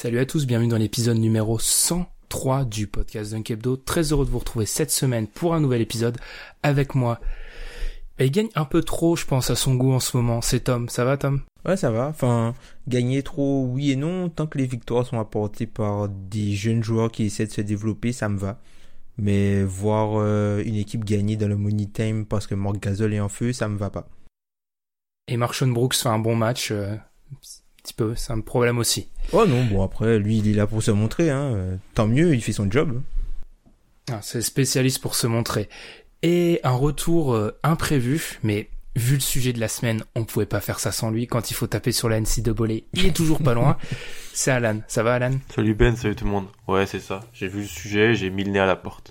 Salut à tous, bienvenue dans l'épisode numéro 103 du podcast Dunk Hebdo. Très heureux de vous retrouver cette semaine pour un nouvel épisode avec moi. Et il gagne un peu trop, je pense, à son goût en ce moment. C'est Tom. Ça va, Tom? Ouais, ça va. Enfin, gagner trop, oui et non. Tant que les victoires sont apportées par des jeunes joueurs qui essaient de se développer, ça me va. Mais voir euh, une équipe gagner dans le money time parce que Marc Gasol est en feu, ça me va pas. Et Marshawn Brooks fait un bon match. euh, petit peu, c'est un problème aussi. Oh non, bon après, lui, il est là pour se montrer. Hein. Tant mieux, il fait son job. Ah, c'est spécialiste pour se montrer. Et un retour euh, imprévu, mais vu le sujet de la semaine, on pouvait pas faire ça sans lui. Quand il faut taper sur la NCAA, il est toujours pas loin. C'est Alan. Ça va, Alan? Salut Ben, salut tout le monde. Ouais, c'est ça. J'ai vu le sujet, j'ai mis le nez à la porte.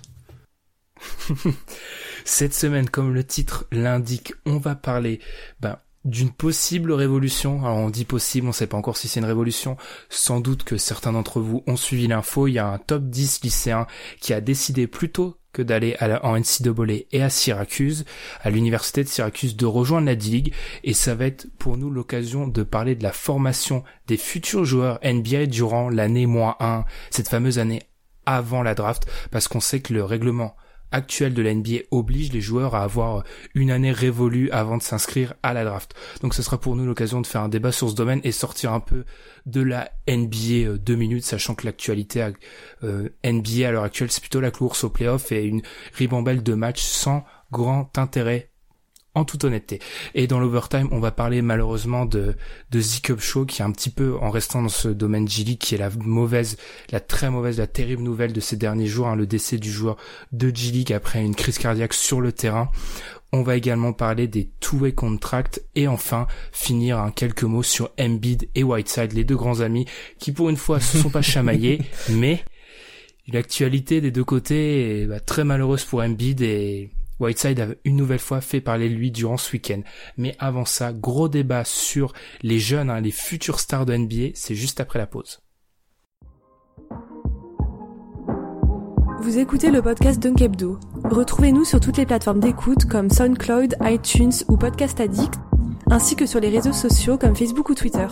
Cette semaine, comme le titre l'indique, on va parler ben, d'une possible révolution. Alors on dit possible, on sait pas encore si c'est une révolution. Sans doute que certains d'entre vous ont suivi l'info. Il y a un top 10 lycéen qui a décidé plutôt que d'aller en NCAA et à Syracuse, à l'université de Syracuse, de rejoindre la D-League. Et ça va être pour nous l'occasion de parler de la formation des futurs joueurs NBA durant l'année moins 1, cette fameuse année avant la draft, parce qu'on sait que le règlement actuel de la NBA oblige les joueurs à avoir une année révolue avant de s'inscrire à la draft. Donc ce sera pour nous l'occasion de faire un débat sur ce domaine et sortir un peu de la NBA euh, deux minutes, sachant que l'actualité euh, NBA à l'heure actuelle c'est plutôt la course au playoff et une ribambelle de matchs sans grand intérêt en toute honnêteté. Et dans l'overtime, on va parler malheureusement de, de Z-Cup Show, qui est un petit peu, en restant dans ce domaine G-League, qui est la mauvaise, la très mauvaise, la terrible nouvelle de ces derniers jours, hein, le décès du joueur de G-League après une crise cardiaque sur le terrain. On va également parler des two-way contracts et enfin finir un quelques mots sur Embiid et Whiteside, les deux grands amis qui pour une fois se sont pas chamaillés, mais l'actualité des deux côtés est bah, très malheureuse pour Embiid et Whiteside a une nouvelle fois fait parler de lui durant ce week-end. Mais avant ça, gros débat sur les jeunes, hein, les futurs stars de NBA, c'est juste après la pause. Vous écoutez le podcast Dunk. Retrouvez-nous sur toutes les plateformes d'écoute comme SoundCloud, iTunes ou Podcast Addict, ainsi que sur les réseaux sociaux comme Facebook ou Twitter.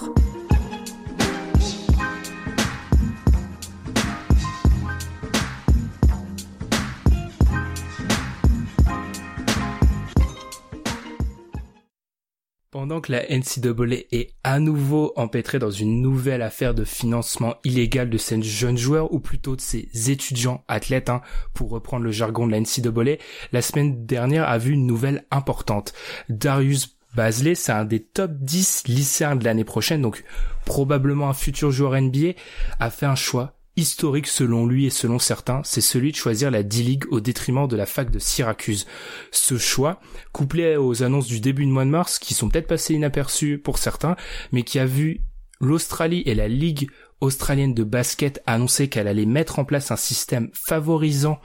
Pendant que la NCAA est à nouveau empêtrée dans une nouvelle affaire de financement illégal de ces jeunes joueurs, ou plutôt de ces étudiants athlètes, hein, pour reprendre le jargon de la NCAA, la semaine dernière a vu une nouvelle importante. Darius Basley, c'est un des top 10 lycéens de l'année prochaine, donc probablement un futur joueur NBA, a fait un choix historique selon lui et selon certains, c'est celui de choisir la D-League au détriment de la fac de Syracuse. Ce choix, couplé aux annonces du début de mois de mars, qui sont peut-être passées inaperçues pour certains, mais qui a vu l'Australie et la Ligue australienne de basket annoncer qu'elle allait mettre en place un système favorisant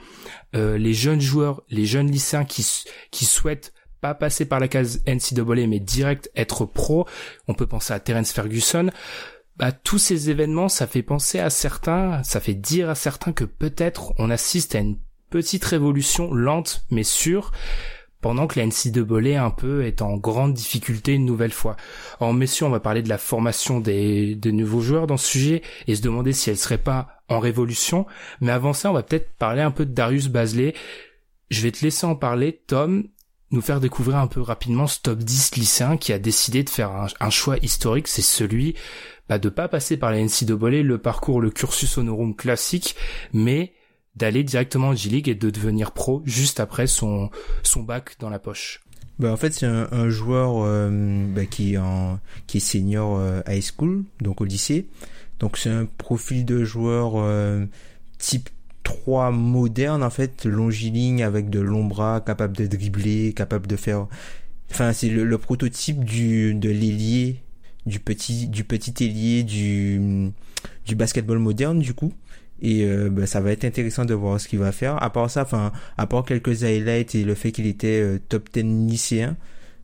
euh, les jeunes joueurs, les jeunes lycéens qui, qui souhaitent pas passer par la case NCAA mais direct être pro. On peut penser à Terence Ferguson bah, tous ces événements, ça fait penser à certains, ça fait dire à certains que peut-être on assiste à une petite révolution lente mais sûre, pendant que la NCAA un peu est en grande difficulté une nouvelle fois. En messieurs, on va parler de la formation des, des nouveaux joueurs dans ce sujet et se demander si elle serait pas en révolution. Mais avant ça, on va peut-être parler un peu de Darius Bazley. Je vais te laisser en parler, Tom, nous faire découvrir un peu rapidement ce top 10 lycéen qui a décidé de faire un, choix historique, c'est celui bah, de pas passer par la NCAA, le parcours, le cursus honorum classique, mais d'aller directement en G-League et de devenir pro juste après son, son bac dans la poche. Bah en fait c'est un, joueur euh, bah, qui est en qui est senior euh, high school donc au lycée donc c'est un profil de joueur euh, type 3 moderne en fait longiligne avec de longs bras capable de dribbler capable de faire enfin c'est le, prototype du de l'ailier du petit du petit ailier du du basketball moderne du coup. Et euh, bah, ça va être intéressant de voir ce qu'il va faire. À part ça enfin à part quelques highlights et le fait qu'il était euh, top 10 lycéen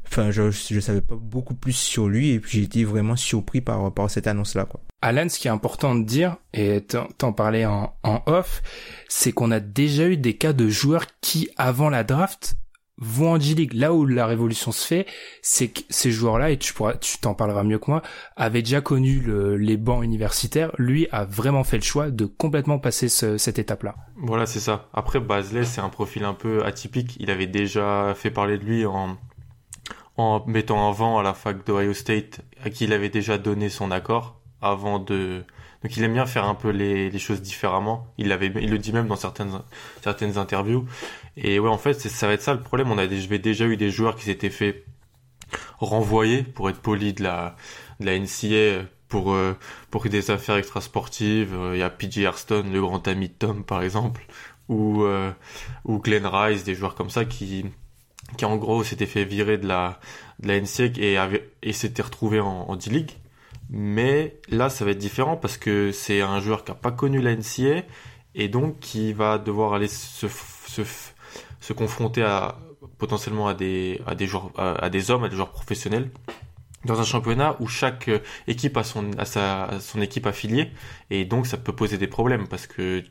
enfin je je savais pas beaucoup plus sur lui et puis j'ai été vraiment surpris par par cette annonce là quoi. Alan, ce qui est important de dire, et t'en parlais en, en off, c'est qu'on a déjà eu des cas de joueurs qui, avant la draft, en G-League. Là où la révolution se fait, c'est que ces joueurs-là, et tu pourras, tu t'en parleras mieux que moi, avaient déjà connu le, les bancs universitaires. Lui a vraiment fait le choix de complètement passer ce, cette étape-là. Voilà, c'est ça. Après, Basley, c'est un profil un peu atypique. Il avait déjà fait parler de lui en, en mettant en vent à la fac d'Ohio State, à qui il avait déjà donné son accord avant de, donc il aime bien faire un peu les, les choses différemment. Il l'avait, il le dit même dans certaines certaines interviews. Et ouais, en fait, ça va être ça le problème. On a j'avais déjà eu des joueurs qui s'étaient fait renvoyer pour être poli de la de la NCA pour euh, pour des affaires extrasportives. Euh, il y a PJ Arston, le grand ami de Tom par exemple, ou euh, ou Glenn Rice, des joueurs comme ça qui qui en gros s'étaient fait virer de la de la NCA et avait et s'étaient retrouvés en, en D-League mais là, ça va être différent parce que c'est un joueur qui n'a pas connu la NCA et donc qui va devoir aller se, se, se confronter à potentiellement à des à des joueurs à, des hommes, à des joueurs professionnels dans un championnat où chaque équipe a son équipe affiliée et donc ça peut poser des problèmes parce que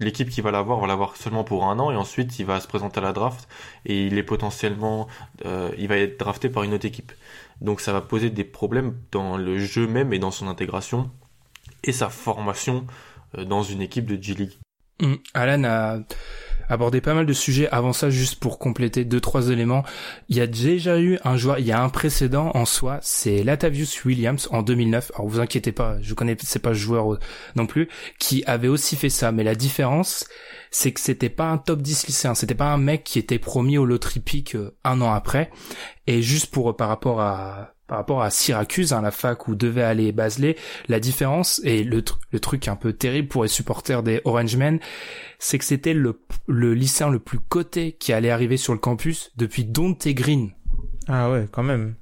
l'équipe qui va l'avoir va l'avoir seulement pour un an et ensuite il va se présenter à la draft et il est potentiellement euh, il va être drafté par une autre équipe donc ça va poser des problèmes dans le jeu même et dans son intégration et sa formation euh, dans une équipe de G-League. Mmh. Alan a abordé pas mal de sujets avant ça juste pour compléter deux trois éléments. Il y a déjà eu un joueur, il y a un précédent en soi, c'est Latavius Williams en 2009. Alors vous inquiétez pas, je connais c'est pas ce joueur euh, non plus qui avait aussi fait ça, mais la différence c'est que c'était pas un top 10 lycéen, c'était pas un mec qui était promis au loterie pick euh, un an après. Et juste pour par rapport à par rapport à Syracuse, hein, la fac où devait aller Basley, la différence et le, le truc un peu terrible pour les supporters des Orangemen, c'est que c'était le, le lycéen le plus coté qui allait arriver sur le campus depuis Dante Green. Ah ouais, quand même.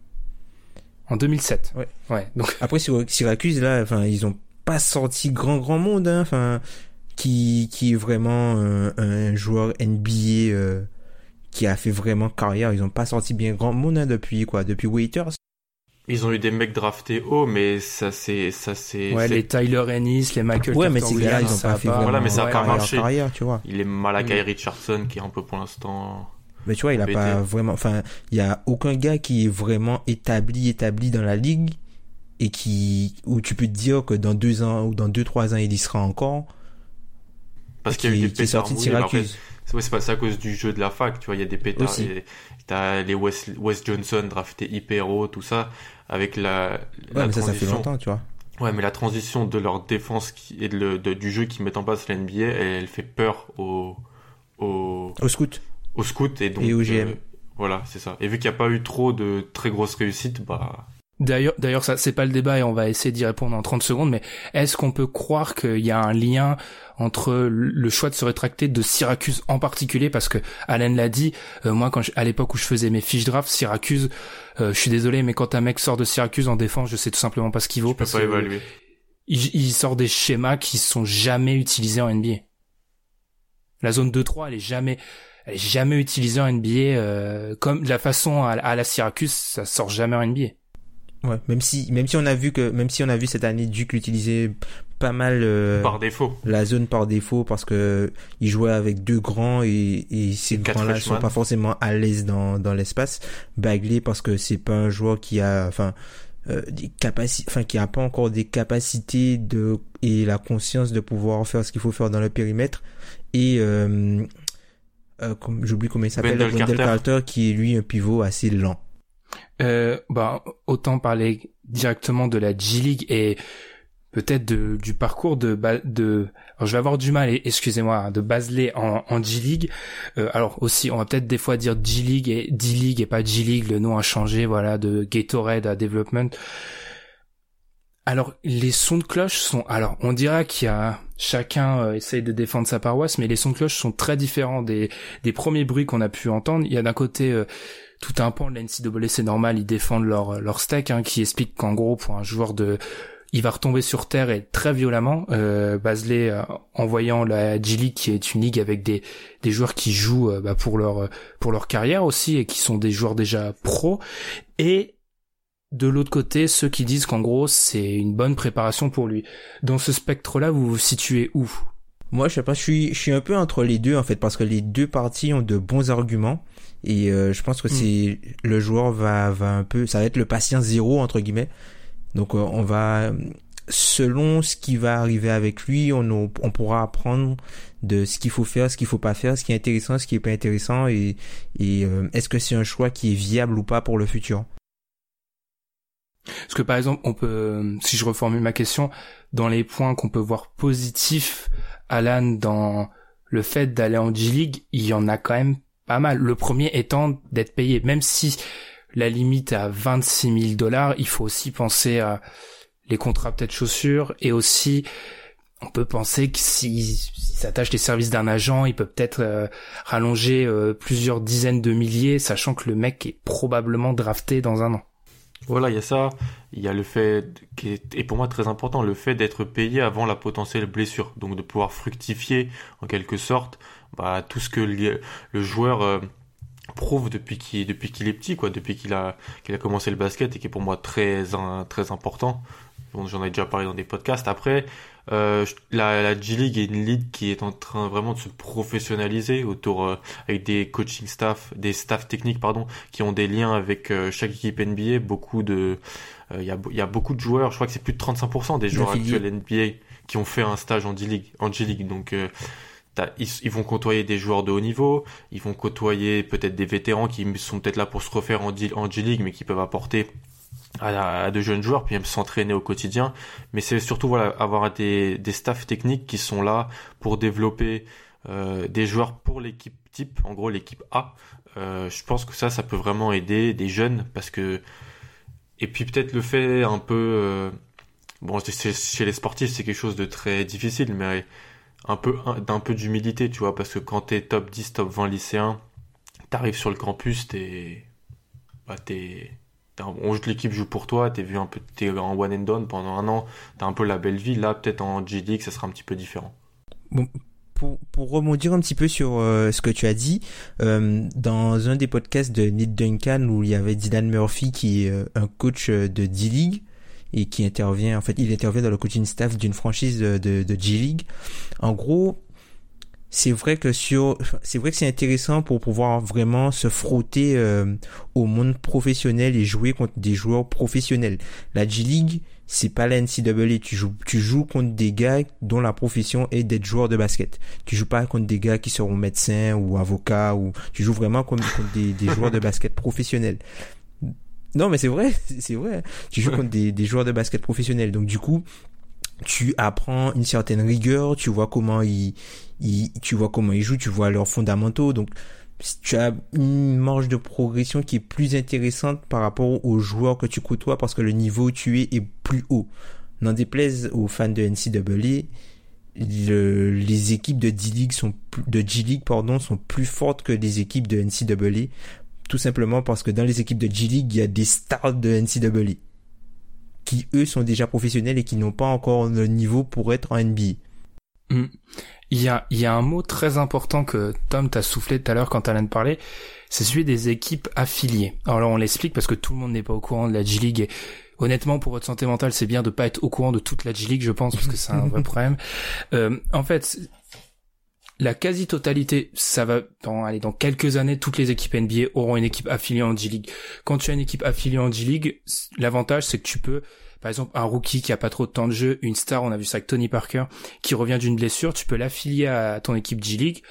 En 2007. Ouais. Ouais. Donc après Syracuse là, enfin ils ont pas sorti grand grand monde, hein. Enfin qui qui est vraiment un joueur NBA. Euh, qui a fait vraiment carrière. Ils ont pas sorti bien grand monde hein, depuis quoi, depuis Waiters. Ils ont eu des mecs draftés haut, mais ça c'est ça c'est. Ouais, les Tyler Ennis, les Michael. Ouais, mais ces gars ils ont pas fait. Voilà, mais ça a pas marché. Carrière, tu vois. Il est Malakai Richardson qui est un peu pour l'instant. Mais tu vois, il a pas vraiment. Enfin, il y a aucun gars qui est vraiment établi, établi dans la ligue et qui où tu peux te dire que dans deux ans ou dans deux trois ans il y sera encore. Parce qu'il y a eu des pétards. sorti de Syracuse. C'est pas à cause du jeu de la fac, tu vois, il y a des pétards. T'as les West, West Johnson drafté hyper haut, tout ça avec la, ouais, mais ça, ça fait longtemps, tu vois. Ouais, mais la transition de leur défense qui, et de, du jeu qui met en place la NBA, elle, fait peur au au au scout. Au scout et donc et au GM. Euh, voilà, c'est ça. Et vu qu'il n'y a pas eu trop de très grosses réussites, bah D'ailleurs, d'ailleurs, ça c'est pas le débat et on va essayer d'y répondre en 30 secondes. Mais est-ce qu'on peut croire qu'il y a un lien entre le choix de se rétracter de Syracuse en particulier parce que Allen l'a dit, euh, moi quand à l'époque où je faisais mes fiches draft, Syracuse, euh, je suis désolé, mais quand un mec sort de Syracuse en défense, je sais tout simplement pas ce qu'il vaut. parce pas évaluer. Il, sort des schémas qui sont jamais utilisés en NBA. La zone 2-3, elle est jamais, elle est jamais utilisée en NBA euh, comme de la façon à, à la Syracuse, ça sort jamais en NBA. Ouais, même si même si on a vu que même si on a vu cette année Duke utiliser pas mal euh, par défaut la zone par défaut parce que il jouait avec deux grands et, et ces grands-là sont pas forcément à l'aise dans dans l'espace. Bagley parce que c'est pas un joueur qui a enfin euh, des capacités, enfin qui a pas encore des capacités de et la conscience de pouvoir faire ce qu'il faut faire dans le périmètre et euh, euh, j'oublie comment il s'appelle, Wendell Carter. Carter, qui est lui un pivot assez lent. Euh, bah, autant parler directement de la G League et peut-être de, du parcours de, de, alors je vais avoir du mal, excusez-moi, hein, de Basley en, en G League. Euh, alors aussi, on va peut-être des fois dire G League et D League et pas G League, le nom a changé, voilà, de Gatorade à Development. Alors, les sons de cloche sont, alors, on dira qu'il y a, chacun euh, essaye de défendre sa paroisse, mais les sons de cloche sont très différents des, des premiers bruits qu'on a pu entendre. Il y a d'un côté, euh, tout un pan de la NCAA, c'est normal, ils défendent leur, leur steak, hein, qui explique qu'en gros, pour un joueur de, il va retomber sur terre et très violemment. Euh, Basley, euh, en voyant la G League, qui est une ligue avec des, des joueurs qui jouent euh, bah, pour leur pour leur carrière aussi et qui sont des joueurs déjà pros, et de l'autre côté, ceux qui disent qu'en gros c'est une bonne préparation pour lui. Dans ce spectre-là, vous vous situez où? Moi, je sais pas, je suis, je suis un peu entre les deux en fait, parce que les deux parties ont de bons arguments et euh, je pense que c'est le joueur va, va un peu, ça va être le patient zéro entre guillemets. Donc euh, on va, selon ce qui va arriver avec lui, on, on, on pourra apprendre de ce qu'il faut faire, ce qu'il faut pas faire, ce qui est intéressant, ce qui est pas intéressant et, et euh, est-ce que c'est un choix qui est viable ou pas pour le futur? Parce que par exemple, on peut, si je reformule ma question, dans les points qu'on peut voir positifs, Alan, dans le fait d'aller en G-League, il y en a quand même pas mal. Le premier étant d'être payé, même si la limite à 26 000 dollars, il faut aussi penser à les contrats peut-être chaussures et aussi on peut penser que s'il s'attache les services d'un agent, il peut peut-être euh, rallonger euh, plusieurs dizaines de milliers, sachant que le mec est probablement drafté dans un an. Voilà, il y a ça. Il y a le fait, qui est, pour moi très important, le fait d'être payé avant la potentielle blessure. Donc de pouvoir fructifier, en quelque sorte, bah, tout ce que le, le joueur euh, prouve depuis qu'il depuis qu'il est petit, quoi, depuis qu'il a, qu'il a commencé le basket et qui est pour moi très, un- très important. Bon, J'en ai déjà parlé dans des podcasts. Après, euh, la, la G League est une ligue qui est en train vraiment de se professionnaliser autour euh, avec des coaching staff, des staffs techniques pardon, qui ont des liens avec euh, chaque équipe NBA. Beaucoup de, il y, a, y a beaucoup de joueurs. Je crois que c'est plus de 35% des joueurs actuels NBA qui ont fait un stage en G League. En G League, donc. Ils, vont côtoyer des joueurs de haut niveau, ils vont côtoyer peut-être des vétérans qui sont peut-être là pour se refaire en G, en G League, mais qui peuvent apporter à, à de jeunes joueurs, puis même s'entraîner au quotidien. Mais c'est surtout voilà avoir des, des staffs techniques qui sont là pour développer euh, des joueurs pour l'équipe type, en gros l'équipe A. Euh, je pense que ça, ça peut vraiment aider des jeunes parce que et puis peut-être le fait un peu euh, bon chez les sportifs c'est quelque chose de très difficile, mais un peu un- d'un peu d'humilité, tu vois, parce que quand t'es top 10, top 20 lycéen, t'arrives sur le campus, t'es bah t'es l'équipe joue pour toi, t'es vu un peu, t'es en one and done pendant un an, t'as un peu la belle vie. Là, peut-être en G League, ça sera un petit peu différent. pour, pour rebondir un petit peu sur euh, ce que tu as dit, euh, dans un des podcasts de Nate Duncan où il y avait Dylan Murphy qui est euh, un coach de D-League et qui intervient, en fait, il intervient dans le coaching staff d'une franchise de, de, de G-League. En gros, c'est vrai que sur, c'est vrai que c'est intéressant pour pouvoir vraiment se frotter euh, au monde professionnel et jouer contre des joueurs professionnels. La G-League, c'est pas la NCAA. Tu joues, tu joues contre des gars dont la profession est d'être joueur de basket. Tu joues pas contre des gars qui seront médecins ou avocats ou tu joues vraiment contre, contre des, des joueurs de basket professionnels. Non, mais c'est vrai, c'est vrai. Tu joues contre des, des joueurs de basket professionnels. Donc du coup, tu apprends une certaine rigueur, tu vois comment ils, ils tu vois comment ils jouent, tu vois leurs fondamentaux. Donc tu as une marge de progression qui est plus intéressante par rapport aux joueurs que tu côtoies parce que le niveau où tu es est plus haut. N'en déplaise aux fans de NCAA, le, les équipes de D-League sont de G-League pardon sont plus fortes que les équipes de NCAA tout simplement parce que dans les équipes de G-League, il y a des stars de NCAA qui eux sont déjà professionnels et qui n'ont pas encore le niveau pour être en NBA. Hmm. Il y a, il y a un mot très important que Tom t'a soufflé tout à l'heure quand Alan parlait, c'est celui des équipes affiliées. Alors là, on l'explique parce que tout le monde n'est pas au courant de la G-League et honnêtement, pour votre santé mentale, c'est bien de pas être au courant de toute la G-League, je pense, parce que c'est un vrai problème. Euh, en fait, la quasi-totalité, ça va dans, allez, dans quelques années, toutes les équipes NBA auront une équipe affiliée en G-League. Quand tu as une équipe affiliée en G-League, l'avantage, c'est que tu peux, par exemple, un rookie qui a pas trop de temps de jeu, une star, on a vu ça avec Tony Parker, qui revient d'une blessure, tu peux l'affilier à ton équipe G-League,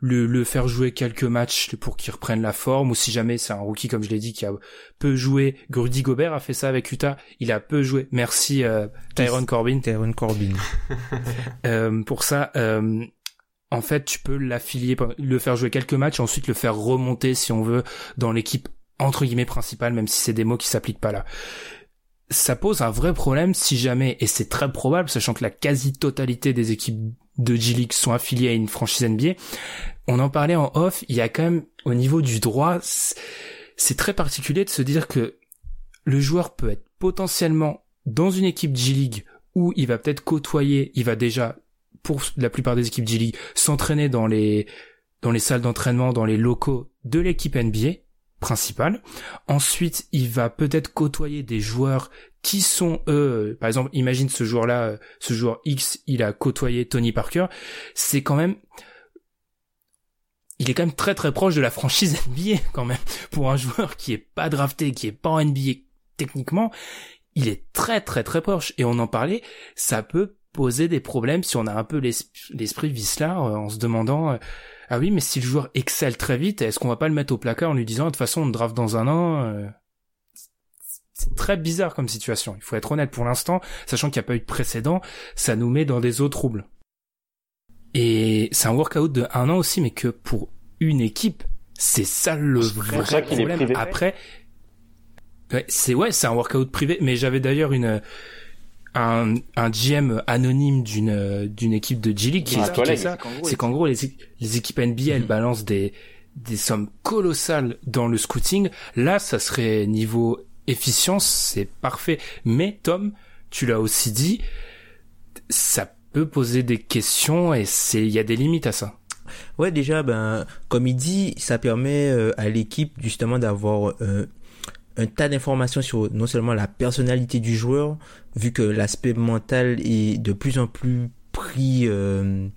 le, le faire jouer quelques matchs pour qu'il reprenne la forme, ou si jamais c'est un rookie, comme je l'ai dit, qui a peu joué, Rudy Gobert a fait ça avec Utah, il a peu joué, merci euh, Tyron Corbin. Tyron Corbin. euh, pour ça, euh, en fait, tu peux l'affilier, le faire jouer quelques matchs, ensuite le faire remonter, si on veut, dans l'équipe entre guillemets principale, même si c'est des mots qui s'appliquent pas là. Ça pose un vrai problème si jamais, et c'est très probable, sachant que la quasi-totalité des équipes de G-League sont affiliées à une franchise NBA. On en parlait en off, il y a quand même, au niveau du droit, c'est très particulier de se dire que le joueur peut être potentiellement dans une équipe G-League où il va peut-être côtoyer, il va déjà pour la plupart des équipes G-League, s'entraîner dans les, dans les salles d'entraînement, dans les locaux de l'équipe NBA principale. Ensuite, il va peut-être côtoyer des joueurs qui sont eux, par exemple, imagine ce joueur-là, ce joueur X, il a côtoyé Tony Parker. C'est quand même, il est quand même très très proche de la franchise NBA quand même. Pour un joueur qui est pas drafté, qui est pas en NBA techniquement, il est très très très proche. Et on en parlait, ça peut poser des problèmes si on a un peu l'esprit Vislar euh, en se demandant euh, ah oui mais si le joueur excelle très vite est-ce qu'on va pas le mettre au placard en lui disant de toute façon on draft dans un an euh? c'est très bizarre comme situation il faut être honnête. Pour l'instant sachant qu'il n'y a pas eu de précédent ça nous met dans des eaux troubles. Et c'est un workout de un an aussi mais que pour une équipe c'est ça le vrai problème. après c'est ouais c'est un workout privé mais j'avais d'ailleurs une un, un GM anonyme d'une d'une équipe de G League qui expliquait ça, c'est qu'en gros les, les équipes NBA elles mhm. balancent des des sommes colossales dans le scouting. Là, ça serait niveau efficience, c'est parfait. Mais Tom, tu l'as aussi dit, ça peut poser des questions et c'est il y a des limites à ça. Ouais, déjà, ben, comme il dit, ça permet euh, à l'équipe justement d'avoir euh, un tas d'informations sur non seulement la personnalité du joueur, vu que l'aspect mental est de plus en plus pris, euh,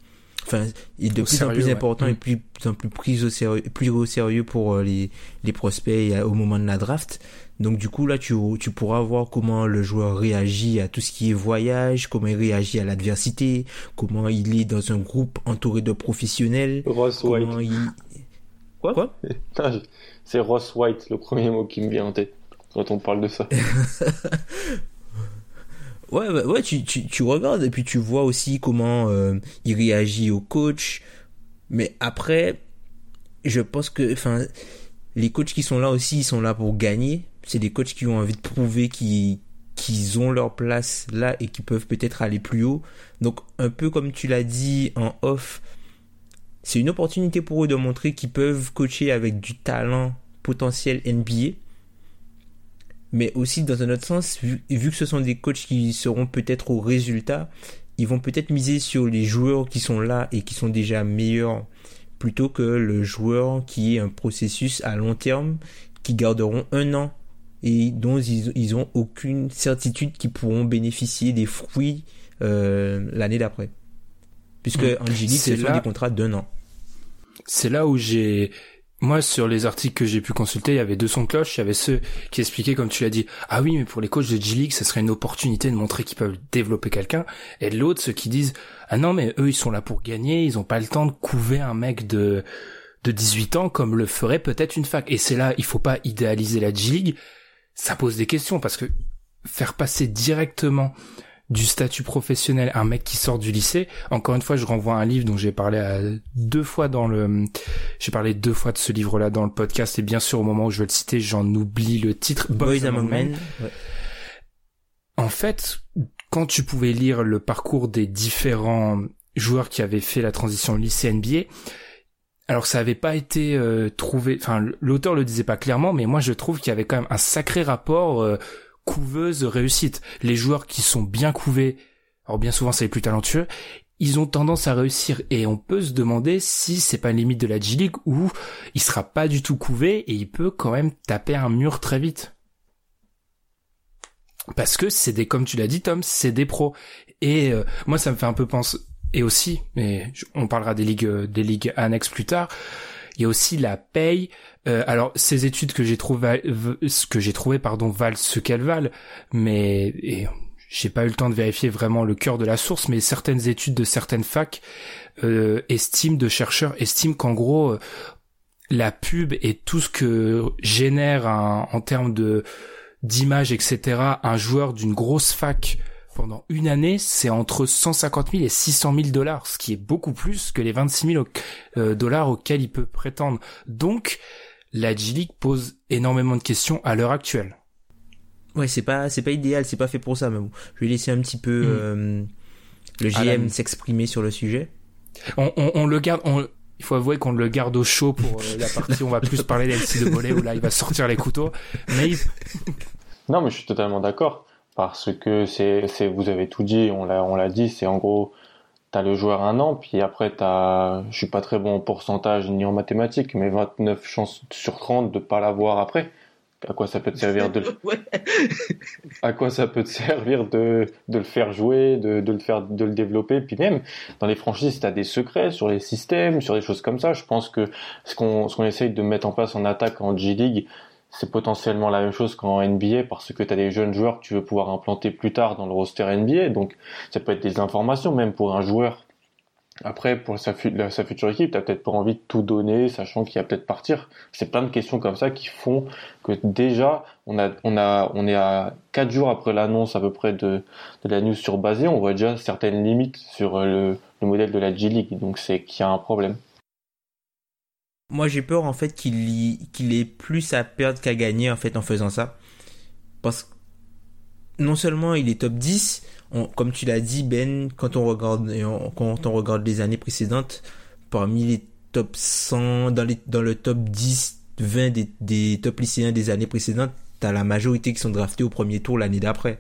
enfin, est de plus en plus important et mm. plus, plus en plus pris au sérieux, plus au sérieux pour euh, les, les prospects au moment de la draft. Donc du coup là tu, tu pourras voir comment le joueur réagit à tout ce qui est voyage, comment il réagit à l'adversité, comment il est dans un groupe entouré de professionnels. Ross comment White. Quoi, Quoi? C'est Ross White, le premier mot qui me vient en tête quand on parle de ça. ouais, ouais, tu, tu, tu, regardes et puis tu vois aussi comment euh, il réagit au coach. Mais après, je pense que, enfin, les coachs qui sont là aussi, ils sont là pour gagner. C'est des coachs qui ont envie de prouver qu'ils qu'ils ont leur place là et qui peuvent peut-être aller plus haut. Donc un peu comme tu l'as dit en off, c'est une opportunité pour eux de montrer qu'ils peuvent coacher avec du talent potentiel NBA mais aussi dans un autre sens, vu, que ce sont des coachs qui seront peut-être au résultat, ils vont peut-être miser sur les joueurs qui sont là et qui sont déjà meilleurs plutôt que le joueur qui est un processus à long terme qui garderont un an et dont ils, ils ont aucune certitude qu'ils pourront bénéficier des fruits euh, l'année d'après. Puisque mmh. Angélique, c'est des contrats d'un an. C'est là où j'ai moi, sur les articles que j'ai pu consulter, il y avait deux sons de cloche. Il y avait ceux qui expliquaient, comme tu l'as dit, ah oui, mais pour les coachs de G-League, ça serait une opportunité de montrer qu'ils peuvent développer quelqu'un. Et l'autre, ceux qui disent, ah non, mais eux, ils sont là pour gagner, ils ont pas le temps de couver un mec de, de 18 ans comme le ferait peut-être une fac. Et c'est là, il faut pas idéaliser la G-League. Ça pose des questions parce que faire passer directement du statut professionnel, un mec qui sort du lycée. Encore une fois, je renvoie à un livre dont j'ai parlé à deux fois dans le, j'ai parlé deux fois de ce livre-là dans le podcast et bien sûr au moment où je vais le citer, j'en oublie le titre. Boys, Among Men. En fait, quand tu pouvais lire le parcours des différents joueurs qui avaient fait la transition lycée NBA, alors ça avait pas été euh, trouvé, enfin l'auteur le disait pas clairement, mais moi je trouve qu'il y avait quand même un sacré rapport euh, couveuse réussite. Les joueurs qui sont bien couvés, alors bien souvent c'est les plus talentueux, ils ont tendance à réussir et on peut se demander si c'est pas une limite de la G League où il sera pas du tout couvé et il peut quand même taper un mur très vite. Parce que c'est des, comme tu l'as dit Tom, c'est des pros. Et euh, moi ça me fait un peu penser, et aussi, mais on parlera des ligues, des ligues annexes plus tard. Il y a aussi la paye. Euh, alors ces études que j'ai trouvé, ce que j'ai pardon, valent ce qu'elles valent, mais et j'ai pas eu le temps de vérifier vraiment le cœur de la source, mais certaines études de certaines facs euh, estiment, de chercheurs estiment qu'en gros, euh, la pub et tout ce que génère en termes de d'image, etc., un joueur d'une grosse fac pendant une année, c'est entre 150 000 et 600 000 dollars, ce qui est beaucoup plus que les 26 000 euh, dollars auxquels il peut prétendre. Donc, la G-League pose énormément de questions à l'heure actuelle. Ouais, c'est pas, c'est pas idéal, c'est pas fait pour ça, mais bon. Je vais laisser un petit peu mm. euh, le GM s'exprimer sur le sujet. On, on, on le garde, on, il faut avouer qu'on le garde au chaud pour euh, la partie où on va plus parler d'LC de volet où là il va sortir les couteaux. Mais non, mais je suis totalement d'accord parce que c'est, c'est, vous avez tout dit, on l'a, on l'a dit, c'est en gros, t'as le joueur un an, puis après t'as, je suis pas très bon en pourcentage ni en mathématiques, mais 29 chances sur 30 de pas l'avoir après. À quoi ça peut te servir de, à quoi ça peut te servir de, de le faire jouer, de, de le faire, de le développer, puis même dans les franchises, t'as des secrets sur les systèmes, sur des choses comme ça. Je pense que ce qu'on, ce qu'on essaye de mettre en place en attaque en G League, c'est potentiellement la même chose qu'en NBA parce que tu as des jeunes joueurs que tu veux pouvoir implanter plus tard dans le roster NBA. Donc ça peut être des informations même pour un joueur. Après, pour sa, future équipe, tu peut-être pas envie de tout donner, sachant qu'il va peut-être partir. C'est plein de questions comme ça qui font que déjà, on, est à 4 jours après l'annonce à peu près de, la news sur Basé, on voit déjà certaines limites sur le, le modèle de la G-League. Donc c'est qu'il y a un problème. Moi, j'ai peur en fait qu'il qu'il ait plus à perdre qu'à gagner en fait en faisant ça. Parce que non seulement il est top 10, comme tu l'as dit Ben, quand on regarde les années précédentes, parmi les top 100 dans les dans le top 10 20 des, des top lycéens des années précédentes, t'as la majorité qui sont draftés au premier tour l'année d'après.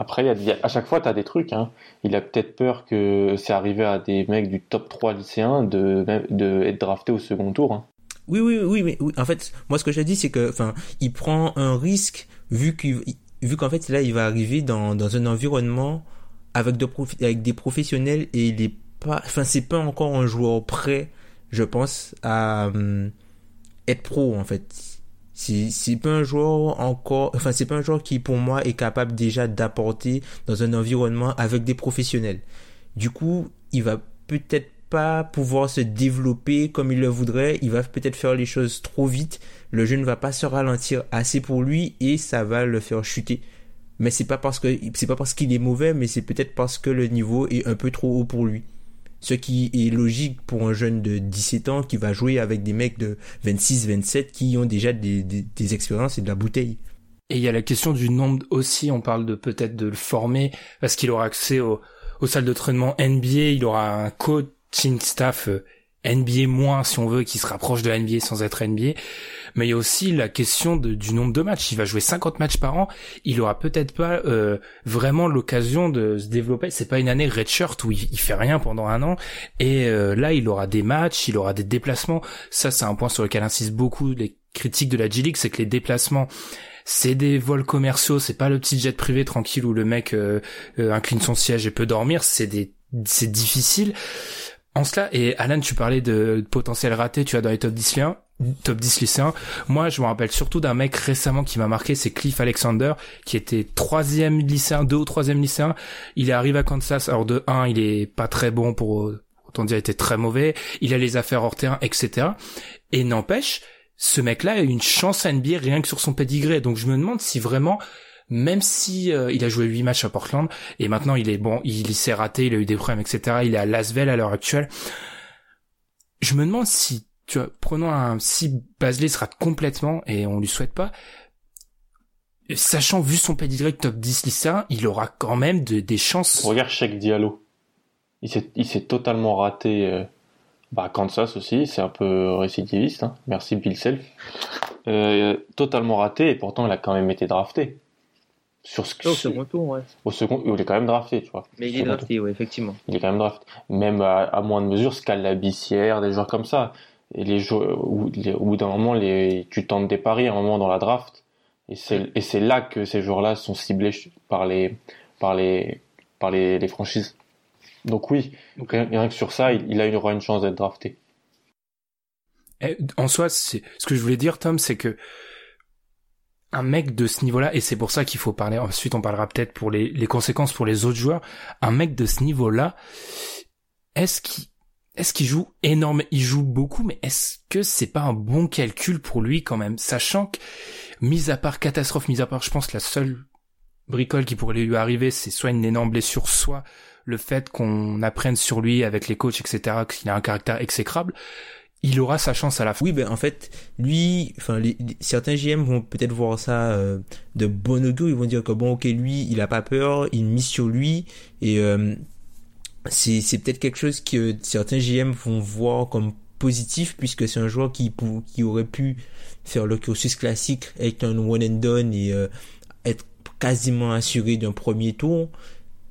Après, y a, à chaque fois, tu as des trucs. Hein. Il a peut-être peur que c'est arrivé à des mecs du top 3 lycéens de, de être drafté au second tour. Hein. Oui, oui, oui, mais en fait, moi, ce que je dis, c'est que, enfin, il prend un risque vu qu'il, vu qu'en fait, là, il va arriver dans, dans un environnement avec, de des professionnels et il est pas, enfin, c'est pas encore un joueur prêt, je pense, à hum, être pro, en fait c'est c'est pas un joueur encore enfin c'est pas un joueur qui pour moi est capable déjà d'apporter dans un environnement avec des professionnels. Du coup il va peut-être pas pouvoir se développer comme il le voudrait. Il va peut-être faire les choses trop vite. Le jeu ne va pas se ralentir assez pour lui et ça va le faire chuter. Mais c'est pas parce que c'est pas parce qu'il est mauvais mais c'est peut-être parce que le niveau est un peu trop haut pour lui ce qui est logique pour un jeune de 17 ans qui va jouer avec des mecs de 26, 27 qui ont déjà des, expériences et de la bouteille. Et il y a la question du nombre aussi, on parle de peut-être de le former, parce qu'il aura accès aux salles de traitement NBA, il aura un coaching staff euh, NBA moins si on veut, qui se rapproche de NBA sans être NBA. Mais il y a aussi la question du nombre de matchs. Il va jouer 50 matchs par an. Il aura peut-être pas euh, vraiment l'occasion de se développer. C'est pas une année redshirt où il, fait rien pendant un an. Et euh, là, il aura des matchs, il aura des déplacements. Ça, c'est un point sur lequel insistent beaucoup les critiques de la G League, c'est que les déplacements c'est des vols commerciaux, c'est pas le petit jet privé tranquille où le mec euh, incline son siège et peut dormir, c'est des c'est difficile. En cela, et Alan, tu parlais de, potentiel raté, tu as dans les top 10 lycéens, top 10 lycéens. Moi, je me rappelle surtout d'un mec récemment qui m'a marqué, c'est Cliff Alexander, qui était troisième lycéen, deux ou troisième lycéen. Il est arrivé à Kansas, alors de 1, il est pas très bon pour, autant dire, il était très mauvais. Il a les affaires hors terrain, etc. Et n'empêche, ce mec-là a une chance à NBA rien que sur son pedigree. Donc je me demande si vraiment même si euh, il a joué 8 matchs à Portland et maintenant il est bon, il, s'est raté, il a eu des problèmes, etc. Il est à Lasvel à l'heure actuelle. Je me demande si, tu vois, prenons un, si Basley sera complètement, et on lui souhaite pas, sachant vu son pedigree top 10 lycéen, il aura quand même des chances. Regarde Cheikh Diallo. Il s'est, il s'est totalement raté, euh, bah, Kansas aussi, c'est un peu récidiviste, hein. Merci Bill Self. Euh, totalement raté et pourtant il a quand même été drafté sur ce au second tour, ouais. Au second, il est quand même drafté, tu vois. Mais il est drafté, oui, effectivement. Il est quand même drafté. Même à, à moins de mesure, Scalabissière, des joueurs comme ça. Et les joueurs, au, bout d'un moment, les, tu tentes des paris à un moment dans la draft. Et c'est, et c'est là que ces joueurs-là sont ciblés par les, par les, par les, les franchises. Donc oui, rien, que sur ça, il, il, a, il aura une chance d'être drafté. en soi, c'est ce que je voulais dire, Tom, c'est que un mec de ce niveau-là, et c'est pour ça qu'il faut parler, ensuite on parlera peut-être pour les, conséquences pour les autres joueurs, un mec de ce niveau-là, est-ce qu'il est-ce qu'il joue énorme Il joue beaucoup, mais est-ce que c'est pas un bon calcul pour lui quand même Sachant que, mis à part catastrophe, mis à part, je pense, la seule bricole qui pourrait lui arriver, c'est soit une énorme blessure, soit le fait qu'on apprenne sur lui avec les coachs, etc., qu'il a un caractère exécrable il aura sa chance à la fin. Oui, ben en fait, lui, enfin, certains GM vont peut-être voir ça euh, de bon augure. Ils vont dire que bon, ok, lui, il a pas peur, il mise sur lui, et euh, c'est c'est peut-être quelque chose que certains GM vont voir comme positif puisque c'est un joueur qui qui aurait pu faire le cursus classique avec un one and done et euh, être quasiment assuré d'un premier tour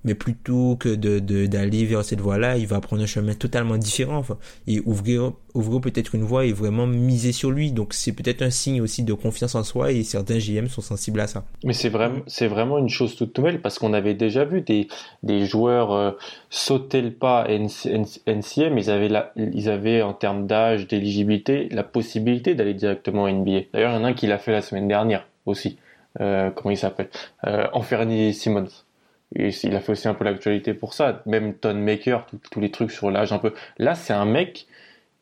mais plutôt que de d'aller vers cette voie-là, il va prendre un chemin totalement différent et ouvrir peut-être une voie et vraiment miser sur lui. Donc c'est peut-être un signe aussi de confiance en soi et certains GM sont sensibles à ça. Mais c'est vraiment vraiment une chose toute nouvelle parce qu'on avait déjà vu des des joueurs euh, sauter le pas mais ils avaient la, ils avaient en termes d'âge, d'éligibilité, la possibilité d'aller directement en NBA. D'ailleurs, il y en a un qui l'a fait la semaine dernière aussi. Euh, comment il s'appelle? Euh, Simmons. Et il a fait aussi un peu l'actualité pour ça. Même Ton Maker, tous les trucs sur l'âge un peu. Là, c'est un mec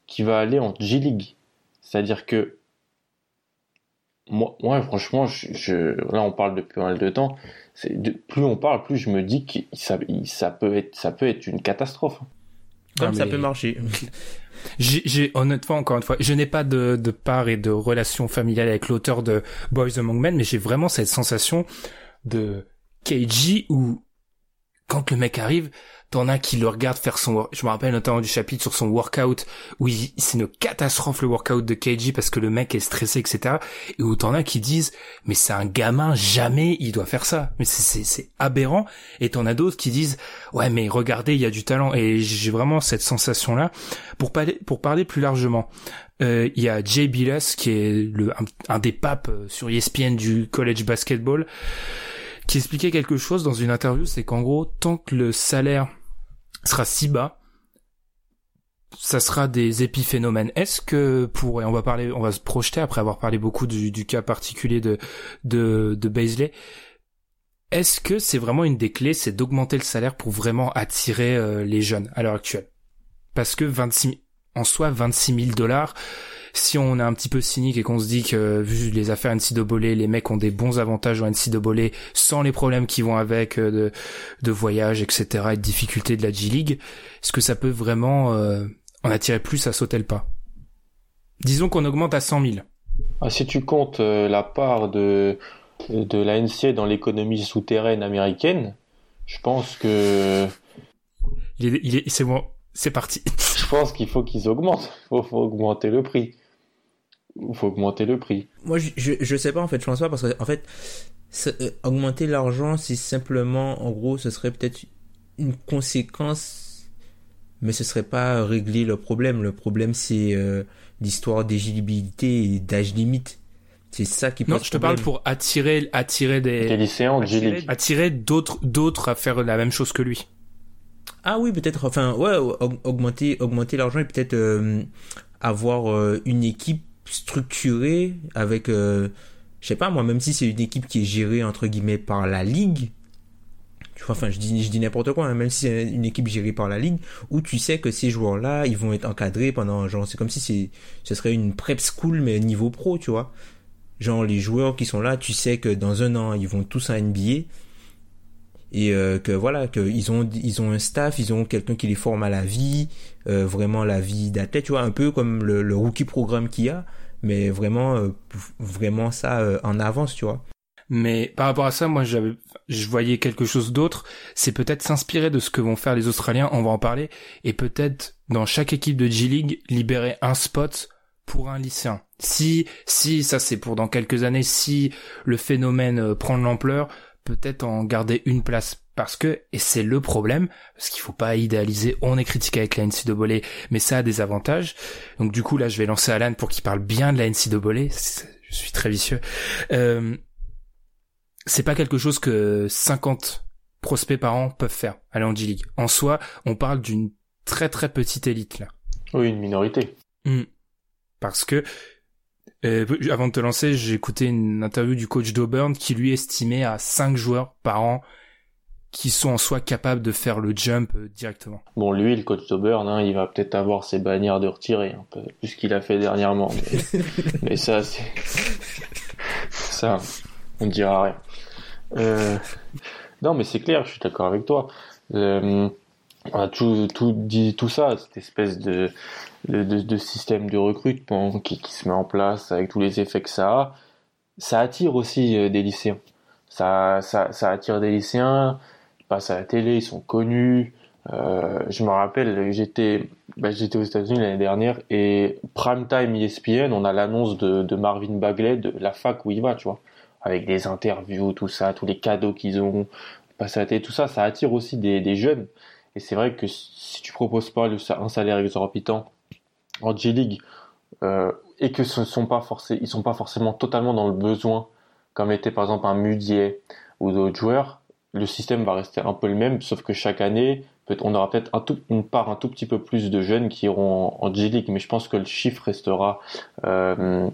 qui va aller en G-League. C'est-à-dire que moi, moi franchement, je, là, on parle depuis un de temps. De, plus on parle, plus je me dis que ça, ça, peut, être, ça peut être une catastrophe. Comme ça peut marcher. J'ai honnêtement encore une fois, je n'ai pas de, de part et de relation familiale avec l'auteur de Boys Among Men, mais j'ai vraiment cette sensation de KG où quand le mec arrive, t'en as qui le regardent faire son je me rappelle notamment du chapitre sur son workout où c'est une catastrophe le workout de KG parce que le mec est stressé etc et où t'en as qui disent mais c'est un gamin jamais il doit faire ça. Mais c'est c'est aberrant. Et t'en as d'autres qui disent ouais mais regardez il y a du talent. Et j'ai vraiment cette sensation là pour parler pour parler plus largement euh, il y a Jay Bilas qui est le un des papes euh, sur ESPN du college basketball qui expliquait quelque chose dans une interview, c'est qu'en gros, tant que le salaire sera si bas, ça sera des épiphénomènes. Est-ce que pour et on va parler, on va se projeter après avoir parlé beaucoup du, cas particulier de de, de Baisley. Est-ce que c'est vraiment une des clés, c'est d'augmenter le salaire pour vraiment attirer euh, les jeunes à l'heure actuelle? Parce que 26 en soi 26 000 dollars, si on est un petit peu cynique et qu'on se dit que vu les affaires NCAA, les mecs ont des bons avantages en NCAA sans les problèmes qui vont avec euh, de, de voyage, etc. et de difficultés de la G-League, est-ce que ça peut vraiment euh, en attirer plus à sauter le pas? Disons qu'on augmente à 100 000. Ah, si tu comptes euh, la part de, de la NCA dans l'économie souterraine américaine, je pense que... Il est, il est, c'est bon, c'est parti. je pense qu'il faut qu'ils augmentent. Il faut, augmenter le prix. Il faut augmenter le prix. Moi, je, je, sais pas, en fait, je pense pas, parce que, en fait, euh, augmenter l'argent, c'est simplement, en gros, ce serait peut-être une conséquence, mais ce serait pas régler le problème. Le problème, c'est euh, l'histoire d'éligibilité et d'âge limite. C'est ça qui Non, je te parle pour attirer, attirer des, des lycéens attirer, attirer d'autres, d'autres à faire la même chose que lui. Ah oui, peut-être. Enfin, ouais, augmenter, augmenter l'argent et peut-être euh, avoir euh, une équipe structurée avec, euh, je sais pas moi, même si c'est une équipe qui est gérée entre guillemets par la ligue. Enfin, je dis, je dis n'importe quoi, hein, même si c'est une équipe gérée par la ligue, où tu sais que ces joueurs-là, ils vont être encadrés pendant, genre, c'est comme si c'est, ce serait une prep school mais niveau pro, tu vois. Genre les joueurs qui sont là, tu sais que dans un an, ils vont tous à NBA et euh, que voilà qu'ils ont ils ont un staff ils ont quelqu'un qui les forme à la vie euh, vraiment la vie d'athlète tu vois un peu comme le, rookie programme qu'il y a mais vraiment euh, vraiment ça en avance tu vois mais par rapport à ça moi je voyais quelque chose d'autre c'est peut-être s'inspirer de ce que vont faire les Australiens on va en parler et peut-être dans chaque équipe de G League libérer un spot pour un lycéen. Si, si, ça c'est pour dans quelques années, si le phénomène prend de l'ampleur, peut-être en garder une place parce que et c'est le problème parce qu'il faut pas idéaliser on est critiqué avec la NCAA mais ça a des avantages donc du coup là je vais lancer Alan pour qu'il parle bien de la NCAA je suis très vicieux euh, c'est pas quelque chose que 50% prospects par an peuvent faire aller en G-League. En soi, on parle d'une très très petite élite là. Oui, une minorité. Hmm. Parce que euh, avant de te lancer, j'ai écouté une interview du coach d'Auburn qui lui estimait à 5 joueurs par an qui sont en soi capables de faire le jump euh, directement. Bon, lui, le coach d'Auburn, hein, il va peut-être avoir ses bannières de retirer, un peu plus qu'il a fait dernièrement. Mais, mais ça, c'est... ça, on ne dira rien. Euh... Non, mais c'est clair, je suis d'accord avec toi. Euh, a tout, tout dit tout ça, cette espèce de, de, système de recrutement qui, qui, se met en place avec tous les effets que ça a. Ça attire aussi euh, des lycéens. Ça, ça, ça attire des lycéens, ils passent à la télé, ils sont connus. Euh, je me rappelle, j'étais, bah, j'étais aux États-Unis l'année dernière et prime time ESPN, on a l'annonce de, de Marvin Bagley de la fac où il va, tu vois, avec des interviews, tout ça, tous les cadeaux qu'ils ont, passé à la télé, tout ça, ça attire aussi des jeunes. Et c'est vrai que si tu proposes pas un salaire exorbitant en G-League euh, et que ce sont pas forcément, ils sont pas forcément totalement dans le besoin, comme était par exemple un Mudier ou d'autres joueurs, le système va rester un peu le même, sauf que chaque année, on aura peut-être un tout, une part un tout petit peu plus de jeunes qui iront en, en G-League, mais je pense que le chiffre restera euh,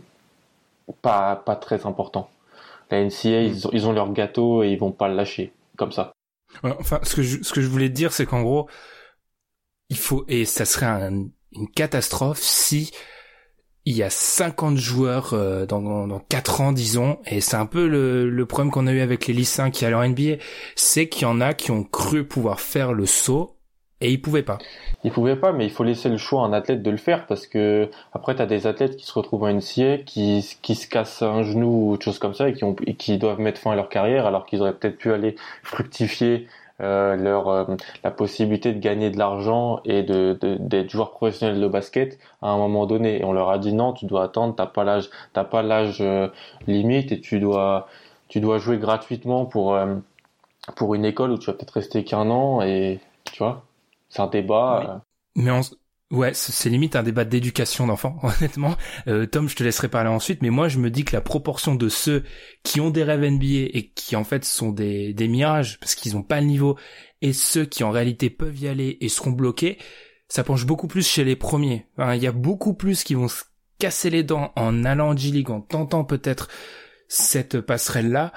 pas, pas très important. La NCA, ils, ils ont leur gâteau et ils vont pas le lâcher comme ça. Enfin, ce que je, ce que je voulais dire, c'est qu'en gros, il faut, et ça serait un, une catastrophe si il y a 50 joueurs euh, dans, dans 4 ans, disons, et c'est un peu le, le problème qu'on a eu avec les lycéens qui allaient en NBA, c'est qu'il y en a qui ont cru pouvoir faire le saut et ils pouvaient pas. Ils pouvaient pas, mais il faut laisser le choix à un athlète de le faire parce que après t'as des athlètes qui se retrouvent en NCA, qui qui se cassent un genou ou autre chose comme ça et qui ont qui doivent mettre fin à leur carrière alors qu'ils auraient peut-être pu aller fructifier euh, leur euh, la possibilité de gagner de l'argent et de d'être joueur professionnel de basket à un moment donné. Et on leur a dit non, tu dois attendre, t'as pas l'âge t'as pas l'âge euh, limite et tu dois tu dois jouer gratuitement pour pour une école où tu vas peut-être rester qu'un an et tu vois c'est un débat. Mais on... ouais, c'est limite un débat d'éducation d'enfants, honnêtement. Euh, Tom, je te laisserai parler ensuite, mais moi je me dis que la proportion de ceux qui ont des rêves NBA et qui en fait sont des, des mirages parce qu'ils n'ont pas le niveau, et ceux qui en réalité peuvent y aller et seront bloqués, ça penche beaucoup plus chez les premiers. Il y a beaucoup plus qui vont se casser les dents en allant en G-League, en tentant peut-être cette passerelle-là,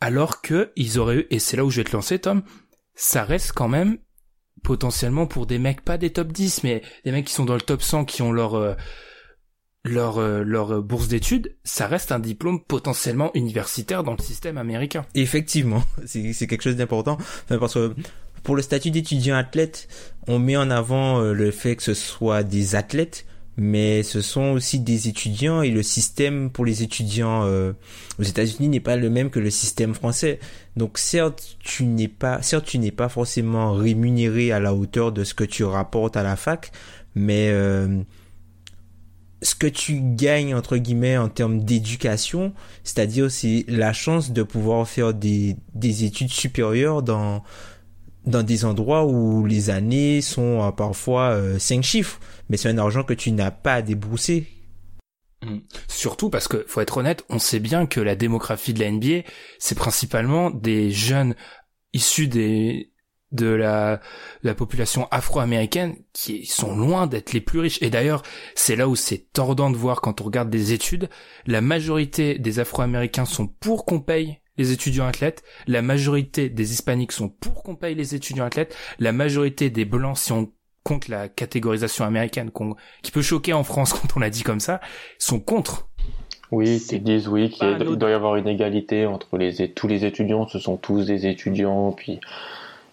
alors que ils auraient eu, et c'est là où je vais te lancer Tom, ça reste quand même potentiellement pour des mecs pas des top 10 mais des mecs qui sont dans le top 100 qui ont leur euh, leur euh, leur bourse d'études, ça reste un diplôme potentiellement universitaire dans le système américain. Effectivement, c'est quelque chose d'important parce que pour le statut d'étudiant athlète, on met en avant euh, le fait que ce soit des athlètes mais ce sont aussi des étudiants et le système pour les étudiants euh, aux États-Unis n'est pas le même que le système français. Donc certes, tu n'es pas certes tu n'es pas forcément rémunéré à la hauteur de ce que tu rapportes à la fac, mais euh, ce que tu gagnes entre guillemets en termes d'éducation, c'est-à-dire c'est la chance de pouvoir faire des des études supérieures dans dans des endroits où les années sont euh, parfois euh, cinq chiffres, mais c'est un argent que tu n'as pas à débourser. Mmh. Surtout parce que, faut être honnête, on sait bien que la démographie de la NBA, c'est principalement des jeunes issus des de la, la population afro-américaine qui sont loin d'être les plus riches. Et d'ailleurs, c'est là où c'est tordant de voir quand on regarde des études, la majorité des afro-américains sont pour qu'on paye les étudiants athlètes, la majorité des hispaniques sont pour qu'on paye les étudiants athlètes, la majorité des blancs, si on compte la catégorisation américaine qui peut choquer en France quand on l'a dit comme ça, sont contre. Oui, ils disent oui qu'il doit y avoir une égalité entre les tous les étudiants, ce sont tous des étudiants, puis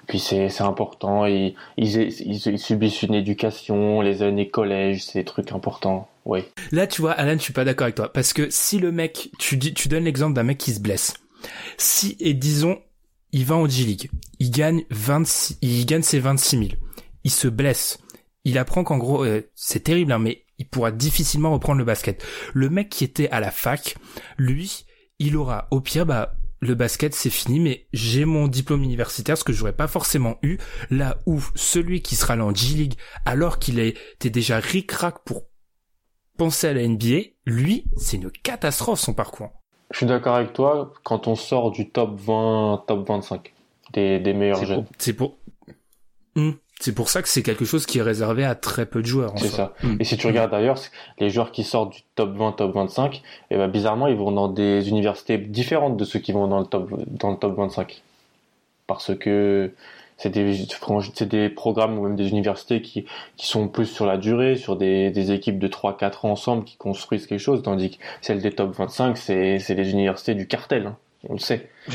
puis c'est c'est important, ils, ils, ils, ils subissent une éducation, les années collège, c'est des trucs importants. Oui. Là, tu vois, Alan, je suis pas d'accord avec toi parce que si le mec, tu dis, tu donnes l'exemple d'un mec qui se blesse. Si, et disons, il va en G-League, il gagne 26, il gagne ses 26 000, il se blesse, il apprend qu'en gros, euh, c'est terrible, hein, mais il pourra difficilement reprendre le basket. Le mec qui était à la fac, lui, il aura, au pire, bah, le basket c'est fini, mais j'ai mon diplôme universitaire, ce que j'aurais pas forcément eu, là où celui qui sera là en G-League, alors qu'il était déjà ric-rac pour penser à la NBA, lui, c'est une catastrophe son parcours. Je suis d'accord avec toi quand on sort du top 20, top 25. des, des meilleurs jeunes. C'est pour. Hmm. C'est pour ça que c'est quelque chose qui est réservé à très peu de joueurs. C'est ça. Hmm. Et si tu regardes d'ailleurs, les joueurs qui sortent du top 20, top 25, et eh ben bizarrement, ils vont dans des universités différentes de ceux qui vont dans le top, dans le top 25. Parce que c'est des, c'est des programmes ou même des universités qui, qui sont plus sur la durée, sur des, des équipes de 3-4 ans ensemble qui construisent quelque chose, tandis que celle des top 25, c'est, c'est les universités du cartel. Hein. On le sait.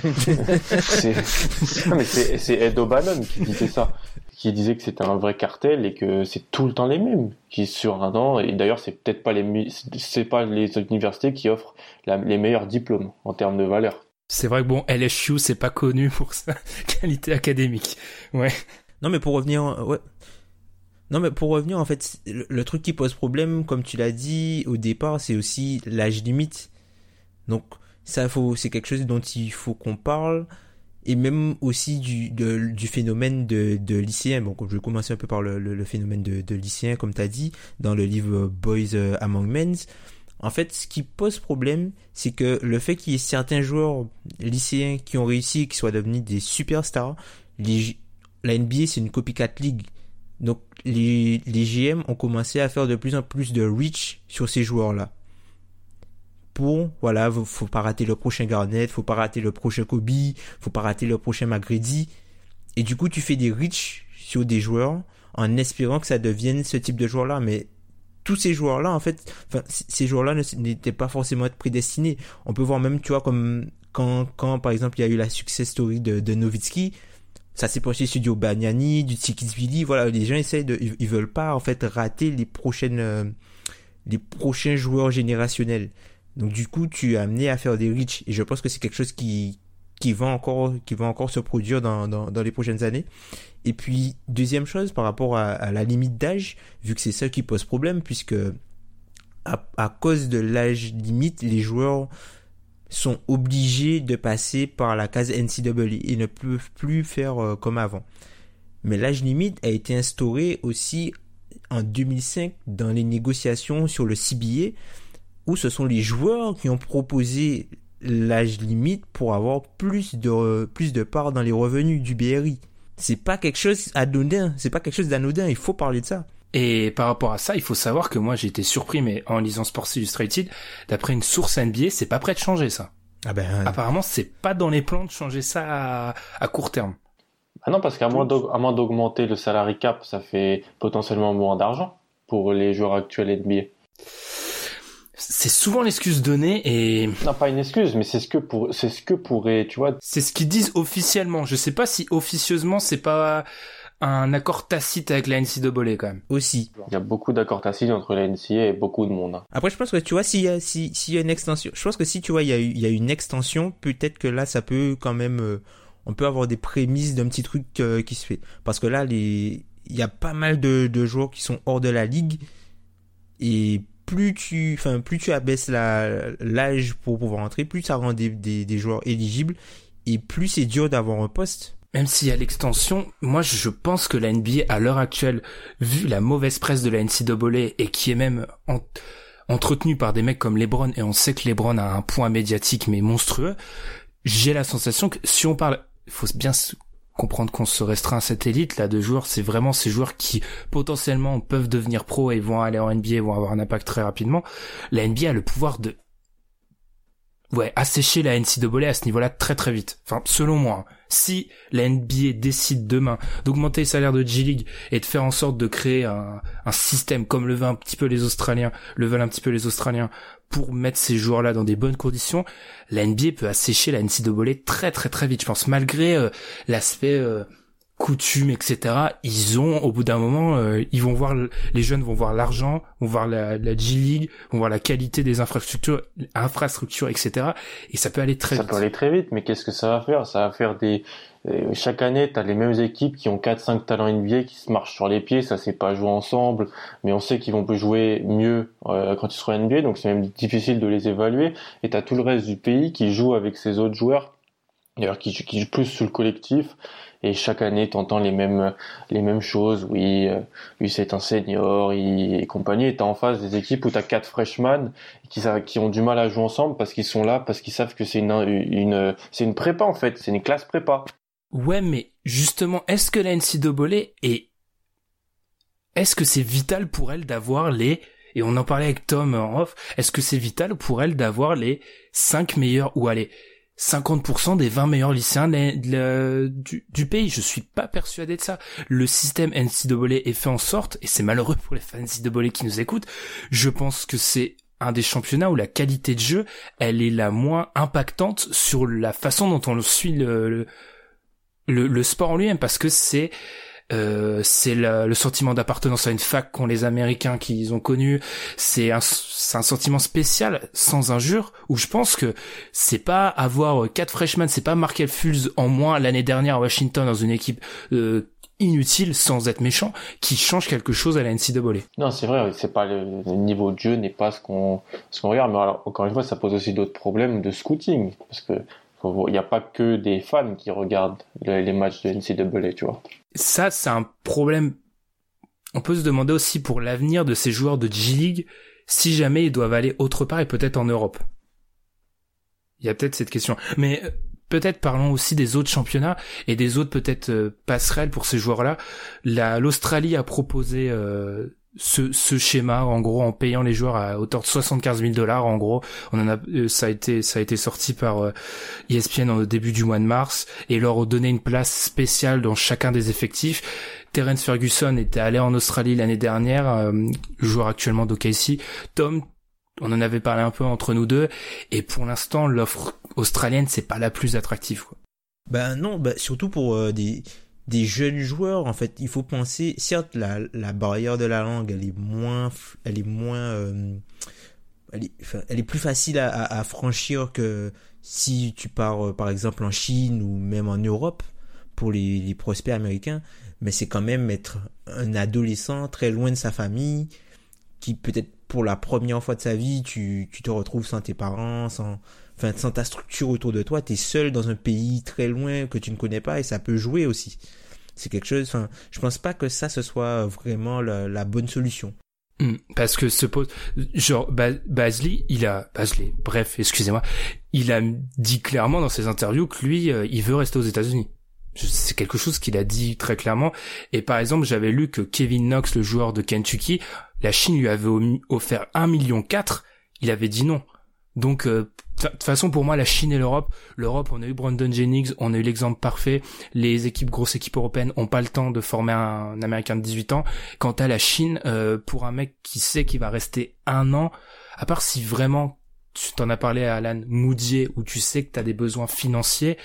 c'est, Ed O'Bannon qui disait ça, qui disait que c'était un vrai cartel et que c'est tout le temps les mêmes qui sur un an. Et d'ailleurs, c'est peut-être pas les, c'est pas les universités qui offrent les meilleurs diplômes en termes de valeur. C'est vrai que bon, LSU, c'est pas connu pour sa qualité académique. Ouais. Non, mais pour revenir, ouais. Non, mais pour revenir, en fait, le, truc qui pose problème, comme tu l'as dit au départ, c'est aussi l'âge limite. Donc, ça, faut, c'est quelque chose dont il faut qu'on parle. Et même aussi du, du phénomène de, de lycéen. Bon, je vais commencer un peu par le, phénomène de, de comme tu as dit, dans le livre Boys Among Men. En fait, ce qui pose problème, c'est que le fait qu'il y ait certains joueurs lycéens qui ont réussi, qui soient devenus des superstars, la NBA c'est une copycat league. Donc les, GM ont commencé à faire de plus en plus de reach sur ces joueurs-là. Pour, voilà, faut pas rater le prochain Garnett, faut pas rater le prochain Kobe, faut pas rater le prochain McGrady. Et du coup, tu fais des reach sur des joueurs en espérant que ça devienne ce type de joueur-là. Mais tous ces joueurs-là, en fait, ces joueurs-là n'étaient pas forcément prédestinés. On peut voir même, tu vois, comme quand, quand par exemple, il y a eu la success story de, de Nowitzki, ça s'est passé sur du Banyani, du Tsikisvili, voilà, les gens essayent de, ils, veulent pas, en fait, rater les prochaines, euh, les prochains joueurs générationnels. Donc, du coup, tu es amené à faire des reach, et je pense que c'est quelque chose qui, qui va encore, qui va encore se produire dans, dans les prochaines années. Et puis, deuxième chose, par rapport à, la limite d'âge, vu que c'est ça qui pose problème, puisque à, cause de l'âge limite, les joueurs sont obligés de passer par la case NCAA et ne peuvent plus faire euh, comme avant. Mais l'âge limite a été instauré aussi en 2005 dans les négociations sur le CBA, où ce sont les joueurs qui ont proposé l'âge limite pour avoir plus de, plus de parts dans les revenus du BRI c'est pas quelque chose d'anodin, c'est pas quelque chose d'anodin, il faut parler de ça. Et par rapport à ça, il faut savoir que moi j'ai été surpris, mais en lisant Sports Illustrated, d'après une source NBA, c'est pas prêt de changer ça. Ah ben, euh, Apparemment, c'est pas dans les plans de changer ça à, court terme. Ah non, parce qu'à moins d'augmenter le salary cap, ça fait potentiellement moins d'argent pour les joueurs actuels NBA c'est souvent l'excuse donnée et non pas une excuse mais c'est ce que pour c'est ce que pourrait tu vois. C'est ce qu'ils disent officiellement. Je sais pas si officieusement c'est pas un accord tacite avec la NCAA quand même. Aussi. Il y a beaucoup d'accords tacites entre la NCAA et beaucoup de monde hein. après je pense que tu vois s'il y a s'il y a une extension je pense que si tu vois il y a il y a une extension peut-être que là ça peut quand même euh, on peut avoir des prémices d'un petit truc euh, qui se fait. Parce que là les il y a pas mal de, de joueurs qui sont hors de la ligue et plus tu, enfin, plus tu abaisses l'âge pour pouvoir entrer, plus ça rend des, des, joueurs éligibles et plus c'est dur d'avoir un poste. Même s'il y a l'extension, moi je pense que la NBA à l'heure actuelle, vu la mauvaise presse de la NCAA et qui est même entretenue par des mecs comme LeBron et on sait que LeBron a un point médiatique mais monstrueux, j'ai la sensation que si on parle, faut bien comprendre qu'on se restreint à cette élite là de joueurs, c'est vraiment ces joueurs qui potentiellement peuvent devenir pro et vont aller en NBA, vont avoir un impact très rapidement. La NBA a le pouvoir de ouais, assécher la NCAA à ce niveau-là très très vite. Enfin, selon moi, hein. Si la NBA décide demain d'augmenter les salaires de G-League et de faire en sorte de créer un, système comme le veulent un petit peu les Australiens, le veulent un petit peu les Australiens, pour mettre ces joueurs-là dans des bonnes conditions, la NBA peut assécher la NCAA très très très vite. Je pense malgré euh, l'aspect euh, coutume, etc. Ils ont, au bout d'un moment, euh, ils vont voir les jeunes vont voir l'argent, vont voir la, la G League, vont voir la qualité des infrastructures, infrastructures, etc. Et ça peut aller très vite. Ça peut aller très vite, mais qu'est-ce que ça va faire? Ça va faire des chaque année, tu as les mêmes équipes qui ont 4-5 talents NBA qui se marchent sur les pieds, ça c'est pas jouer ensemble, mais on sait qu'ils vont jouer mieux euh, quand ils seront NBA, donc c'est même difficile de les évaluer. Et tu as tout le reste du pays qui joue avec ses autres joueurs, d'ailleurs qui, qui joue plus sur le collectif. Et chaque année, tu entends les mêmes les mêmes choses. Oui, euh, lui c'est un senior et compagnie. Et t'as en face des équipes où t'as quatre freshmen qui qui ont du mal à jouer ensemble parce qu'ils sont là, parce qu'ils savent que c'est une, une c'est une prépa en fait, c'est une classe prépa. Ouais, mais justement, est-ce que la NCAA est, est-ce que c'est vital pour elle d'avoir les, et on en parlait avec Tom en off, est-ce que c'est vital pour elle d'avoir les 5 meilleurs, ou allez, 50% des 20 meilleurs lycéens du, pays. Je suis pas persuadé de ça. Le système NCAA est fait en sorte, et c'est malheureux pour les fans NCAA qui nous écoutent, je pense que c'est un des championnats où la qualité de jeu, elle est la moins impactante sur la façon dont on suit le sport en lui-même, parce que c'est euh, c'est le, sentiment d'appartenance à une fac qu'ont les Américains qu'ils ont connu. C'est un, un sentiment spécial, sans injure, où je pense que c'est pas avoir quatre freshmen, c'est pas Markel Fulz en moins l'année dernière à Washington dans une équipe euh, inutile sans être méchant qui change quelque chose à la NCAA. Non, c'est vrai, c'est pas le, niveau de jeu n'est pas ce qu'on ce qu'on regarde, mais alors, encore une fois, ça pose aussi d'autres problèmes de scouting parce que il n'y a pas que des fans qui regardent les matchs de NCAA, tu vois ça, c'est un problème. On peut se demander aussi pour l'avenir de ces joueurs de G-League, si jamais ils doivent aller autre part et peut-être en Europe. Il y a peut-être cette question. Mais euh, peut-être parlons aussi des autres championnats et des autres peut-être euh, passerelles pour ces joueurs-là. L'Australie a proposé euh, ce, ce schéma en gros en payant les joueurs à hauteur de 75 000 dollars en gros on en a euh, ça a été ça a été sorti par euh, ESPN au début du mois de mars et leur donner une place spéciale dans chacun des effectifs Terence Ferguson était allé en Australie l'année dernière euh, joueur actuellement d'OKC Tom on en avait parlé un peu entre nous deux et pour l'instant l'offre australienne c'est pas la plus attractive quoi. Ben non, ben surtout pour des des jeunes joueurs en fait il faut penser certes la, la barrière de la langue elle est moins elle est moins euh, elle, est, plus facile à, franchir que si tu pars euh, par exemple en Chine ou même en Europe pour les, les prospects américains. Mais c'est quand même être un adolescent très loin de sa famille qui peut-être pour la première fois de sa vie tu, tu te retrouves sans tes parents sans enfin sans ta structure autour de toi, tu es seul dans un pays très loin que tu ne connais pas et ça peut jouer aussi. C'est quelque chose, enfin, je pense pas que ça ce soit vraiment la, bonne solution. Hmm, parce que ce pose, genre, Basley, il a, Basley, bref, excusez-moi, il a dit clairement dans ses interviews que lui, euh, il veut rester aux États-Unis. C'est quelque chose qu'il a dit très clairement. Et par exemple, j'avais lu que Kevin Knox, le joueur de Kentucky, la Chine lui avait offert 1,4 million, il avait dit non. Donc, euh, de toute façon, pour moi, la Chine et l'Europe, l'Europe, on a eu Brandon Jennings, on a eu l'exemple parfait. Les équipes, grosses équipes européennes, ont pas le temps de former un, Américain de 18 ans. Quant à la Chine, euh, pour un mec qui sait qu'il va rester un an, à part si vraiment, tu t'en as parlé à Alan Moudier, où tu sais que tu as des besoins financiers,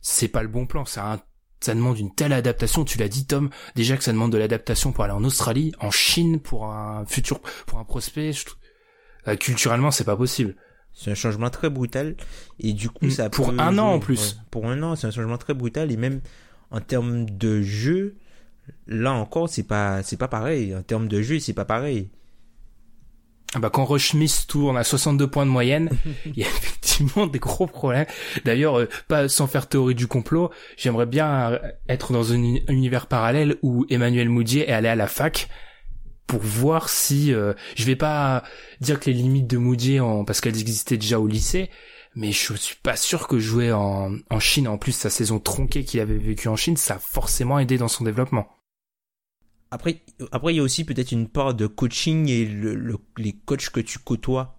c'est pas le bon plan. Ça, ça demande une telle adaptation. Tu l'as dit, Tom, déjà que ça demande de l'adaptation pour aller en Australie, en Chine, pour un futur, pour un prospect. Euh, culturellement, c'est pas possible. C'est un changement très brutal et du coup mm. ça pour un an en plus. pour un an, c'est un changement très brutal et même en termes de jeu, là encore c'est pas c'est pas pareil. En termes de jeu, c'est pas pareil. Ah bah quand Rush tourne à 62 points de moyenne, il y a effectivement des gros problèmes. D'ailleurs, euh, pas sans faire théorie du complot, j'aimerais bien être dans un univers parallèle où Emmanuel Moudier est allé à la fac pour voir si euh, je vais pas dire que les limites de Moody en parce qu'elles existaient déjà au lycée mais je suis pas sûr que jouer en, en Chine en plus sa saison tronquée qu'il avait vécu en Chine ça a forcément aidé dans son développement. Après après il y a aussi peut-être une part de coaching et le, les coachs que tu côtoies.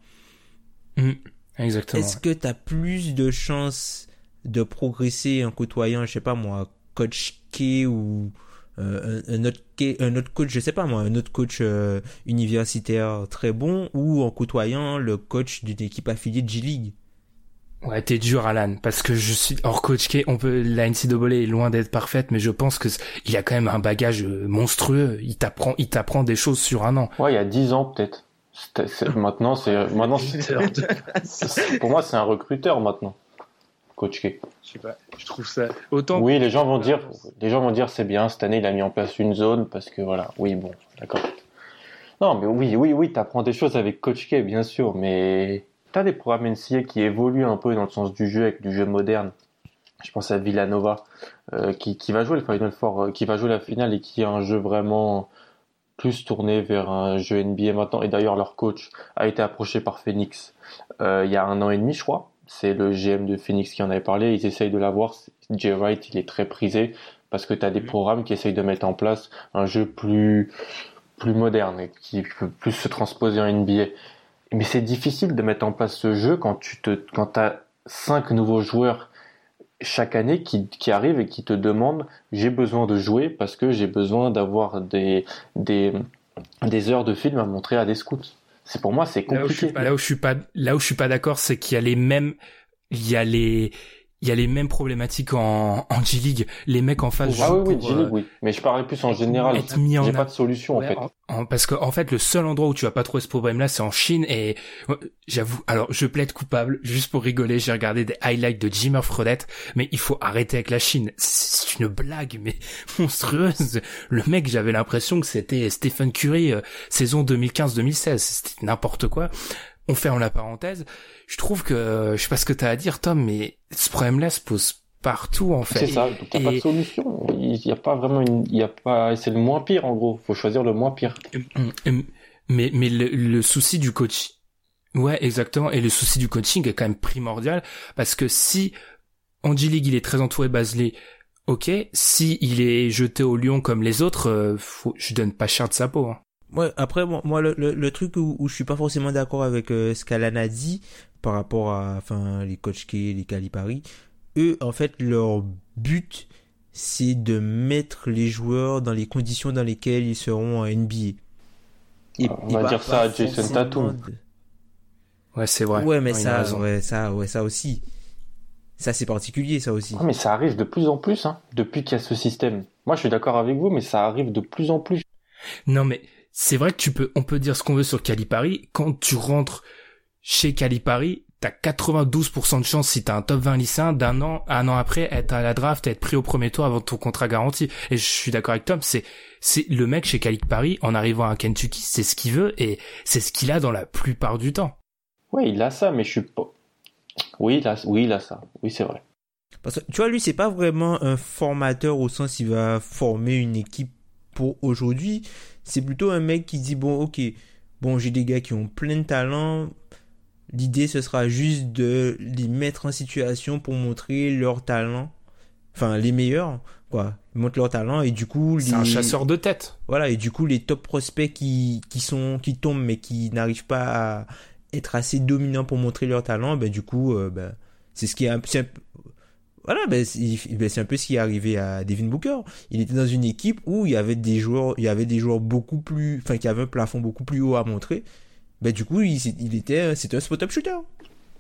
Mmh, exactement est-ce que tu as plus de chances de progresser en côtoyant je sais pas moi coach K ou euh, un, autre, un autre coach, je sais pas moi, un autre coach euh, universitaire très bon ou en côtoyant le coach d'une équipe affiliée de G-League. Ouais, t'es dur, Alan, parce que je suis hors coach on peut, la NCAA est loin d'être parfaite, mais je pense que il a quand même un bagage euh, monstrueux. Il t'apprend, il t'apprend des choses sur un an. Ouais, il y a dix ans peut-être. Maintenant, c'est maintenant. pour moi, c'est un recruteur maintenant. Coach K. Je sais pas, je trouve ça autant. Oui, les gens vont dire, les gens vont dire c'est bien cette année il a mis en place une zone parce que voilà, oui bon, d'accord. Non, mais oui, oui, oui, t'apprends des choses avec Coach K, bien sûr, mais t'as des programmes NCA qui évoluent un peu dans le sens du jeu avec du jeu moderne. Je pense à Villanova euh, qui, qui, va jouer le Final Four, euh, qui va jouer la finale et qui a un jeu vraiment plus tourné vers un jeu NBA maintenant. Et d'ailleurs leur coach a été approché par Phoenix euh, il y a un an et demi, je crois c'est le GM de Phoenix qui en avait parlé. Ils essayent de l'avoir. Jay Wright, il est très prisé parce que tu as des programmes qui essayent de mettre en place un jeu plus plus moderne et qui peut plus se transposer en NBA. Mais c'est difficile de mettre en place ce jeu quand tu te quand as cinq nouveaux joueurs chaque année qui, qui arrivent et qui te demandent j'ai besoin de jouer parce que j'ai besoin d'avoir des, des, des heures de film à montrer à des scouts. C'est pour moi c'est compliqué. Là où je suis pas, là où je suis pas, d'accord, c'est qu'il y a les mêmes, il y a les, il y a les mêmes problématiques en, en G-League. Les mecs en face ah oui, oui, G-League, euh, oui. Mais je parlais plus en général. J'ai pas de solution, en fait. parce que, en fait, le seul endroit où tu vas pas trouver ce problème-là, c'est en Chine. Et j'avoue, alors, je plaide coupable, juste pour rigoler, j'ai regardé des highlights de Jimmer Fredette, mais il faut arrêter avec la Chine. C'est une blague, mais monstrueuse. Le mec, j'avais l'impression que c'était Stephen Curry, euh, saison 2015-2016. C'était n'importe quoi. On ferme la parenthèse je trouve que je sais pas ce que tu as à dire Tom mais ce problème-là se pose partout en fait. C'est ça, donc n'y a pas de solution. Il n'y a pas vraiment une il y a pas c'est le moins pire en gros, faut choisir le moins pire. Mais mais le, le souci du coach Ouais, exactement et le souci du coaching est quand même primordial parce que si Andy League il est très entouré Basley OK, si il est jeté au lion comme les autres, euh, faut, je donne pas cher de sa peau. Hein. Ouais, après moi le, le, truc où, où je suis pas forcément d'accord avec euh, ce qu'Alan a dit, par rapport à enfin, les coachs qui les Calipari, eux, en fait, leur but, c'est de mettre les joueurs dans les conditions dans lesquelles ils seront en NBA. Et, On va dire ça à Jason Tatum. Ouais, c'est vrai. Ouais, mais ça, ouais, ça, ouais, ça aussi. Ça, c'est particulier, ça aussi. mais ça arrive de plus en plus, hein, depuis qu'il y a ce système. Moi, je suis d'accord avec vous, mais ça arrive de plus en plus. Non, mais c'est vrai que tu peux, on peut dire ce qu'on veut sur Calipari. Quand tu rentres chez Calipari, t'as 92% de chance si t'as un top 20 lycéen d'un an, un an après, être à la draft, être pris au premier tour avant ton contrat garanti. Et je suis d'accord avec Tom, c'est, c'est le mec chez Calipari, en arrivant à Kentucky, c'est ce qu'il veut et c'est ce qu'il a dans la plupart du temps. Oui, il a ça, mais je suis pas. Oui, il a, oui, il a ça. Oui, c'est vrai. Parce que tu vois, lui, c'est pas vraiment un formateur au sens il va former une équipe pour aujourd'hui. C'est plutôt un mec qui dit bon, ok, bon, j'ai des gars qui ont plein de talent L'idée, ce sera juste de les mettre en situation pour montrer leur talent. Enfin, les meilleurs, quoi. Ils montrent leur talent et du coup... C'est un chasseur de tête. Voilà, et du coup, les top prospects qui, qui, sont, qui tombent mais qui n'arrivent pas à être assez dominants pour montrer leur talent, ben, du coup, euh, ben, c'est ce qui est un, un voilà, ben, ben, c'est un peu ce qui est arrivé à Devin Booker. Il était dans une équipe où il y avait des joueurs, il y avait des joueurs beaucoup plus, enfin, qui avaient un plafond beaucoup plus haut à montrer bah du coup il, il était c'était un spot-up shooter.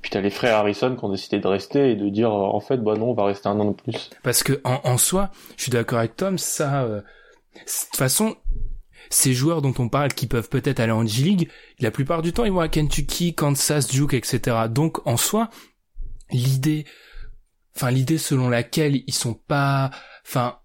Puis t'as les frères Harrison qui ont décidé de rester et de dire euh, en fait bah non on va rester un an de plus. Parce que en, en soi, je suis d'accord avec Tom, ça euh, de toute façon ces joueurs dont on parle qui peuvent peut-être aller en G-League, la plupart du temps ils vont à Kentucky, Kansas, Duke, etc. Donc en soi, l'idée, enfin l'idée selon laquelle ils sont pas, enfin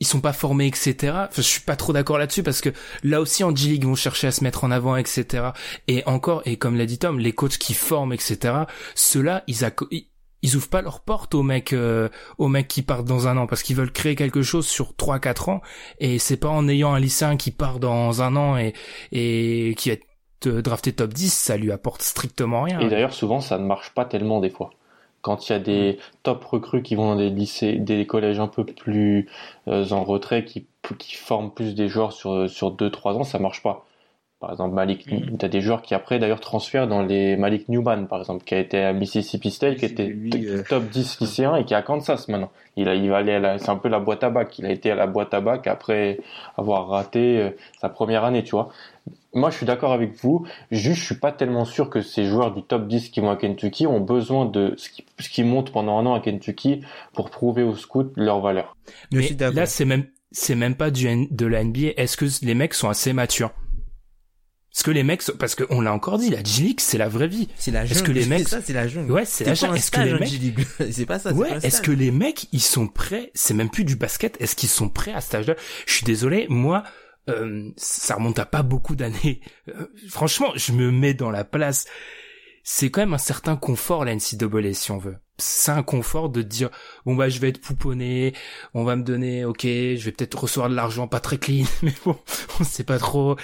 ils sont pas formés, etc. Enfin, je suis pas trop d'accord là-dessus parce que là aussi en G-League ils vont chercher à se mettre en avant, etc. Et encore, et comme l'a dit Tom, les coachs qui forment, etc. Ceux-là, ils, ouvrent pas leurs portes aux mecs, euh, aux mecs qui partent dans un an parce qu'ils veulent créer quelque chose sur 3-4 ans. Et c'est pas en ayant un lycéen qui part dans un an et, qui est drafté top 10, ça lui apporte strictement rien. Et d'ailleurs, souvent, ça ne marche pas tellement des fois quand il y a des top recrues qui vont dans des lycées, des collèges un peu plus euh, en retrait, qui, qui forment plus des joueurs sur sur deux trois ans, ça marche pas. Par exemple, Malik, mm. tu as des joueurs qui après d'ailleurs transfèrent dans les Malik Newman, par exemple, qui a été à Mississippi State, qui était euh, top 10 lycéen et qui est à Kansas maintenant. Il, a, il va aller c'est un peu la boîte à bac. Il a été à la boîte à bac après avoir raté euh, sa première année, tu vois moi, je suis d'accord avec vous. Juste, je suis pas tellement sûr que ces joueurs du top 10 qui vont à Kentucky ont besoin de ce qui, ce qui monte pendant un an à Kentucky pour prouver aux scouts leur valeur. Mais là, c'est même, c'est même pas du, de la NBA. Est-ce que les mecs sont assez matures? Est-ce que les mecs, parce qu'on l'a encore dit, la G League, c'est la vraie vie. C'est la Est-ce que les mecs, ça, c'est la jungle. Ouais, c'est la jungle. Est-ce que les mecs, c'est pas ça. Ouais, est-ce que les mecs, ils sont prêts C'est même plus du basket. Est-ce qu'ils sont prêts à cet âge-là? Je suis désolé, moi, euh, ça remonte à pas beaucoup d'années. Euh, franchement, je me mets dans la place. C'est quand même un certain confort la NCAA si on veut. C'est un confort de dire bon bah je vais être pouponné, on va me donner ok, je vais peut-être recevoir de l'argent pas très clean, mais bon on sait pas trop.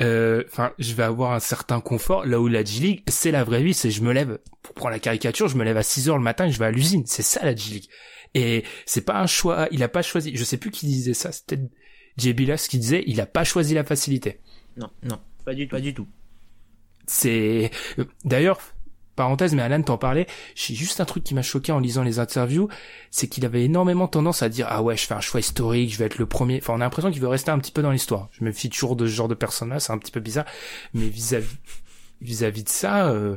Euh, enfin, je vais avoir un certain confort. Là où la G-League, c'est la vraie vie, c'est je me lève, pour prendre la caricature, je me lève à 6 heures le matin et je vais à l'usine. C'est ça la G-League. Et c'est pas un choix, il a pas choisi, je sais plus qui disait ça, c'était J. Billas qui disait, il a pas choisi la facilité. Non, non, pas du tout, pas du tout. C'est, d'ailleurs, parenthèse, mais Alan t'en parlait, j'ai juste un truc qui m'a choqué en lisant les interviews, c'est qu'il avait énormément tendance à dire ah ouais je fais un choix historique, je vais être le premier. Enfin on a l'impression qu'il veut rester un petit peu dans l'histoire. Je me fie toujours de ce genre de personne-là, c'est un petit peu bizarre, mais vis-à-vis vis-à-vis de ça, euh,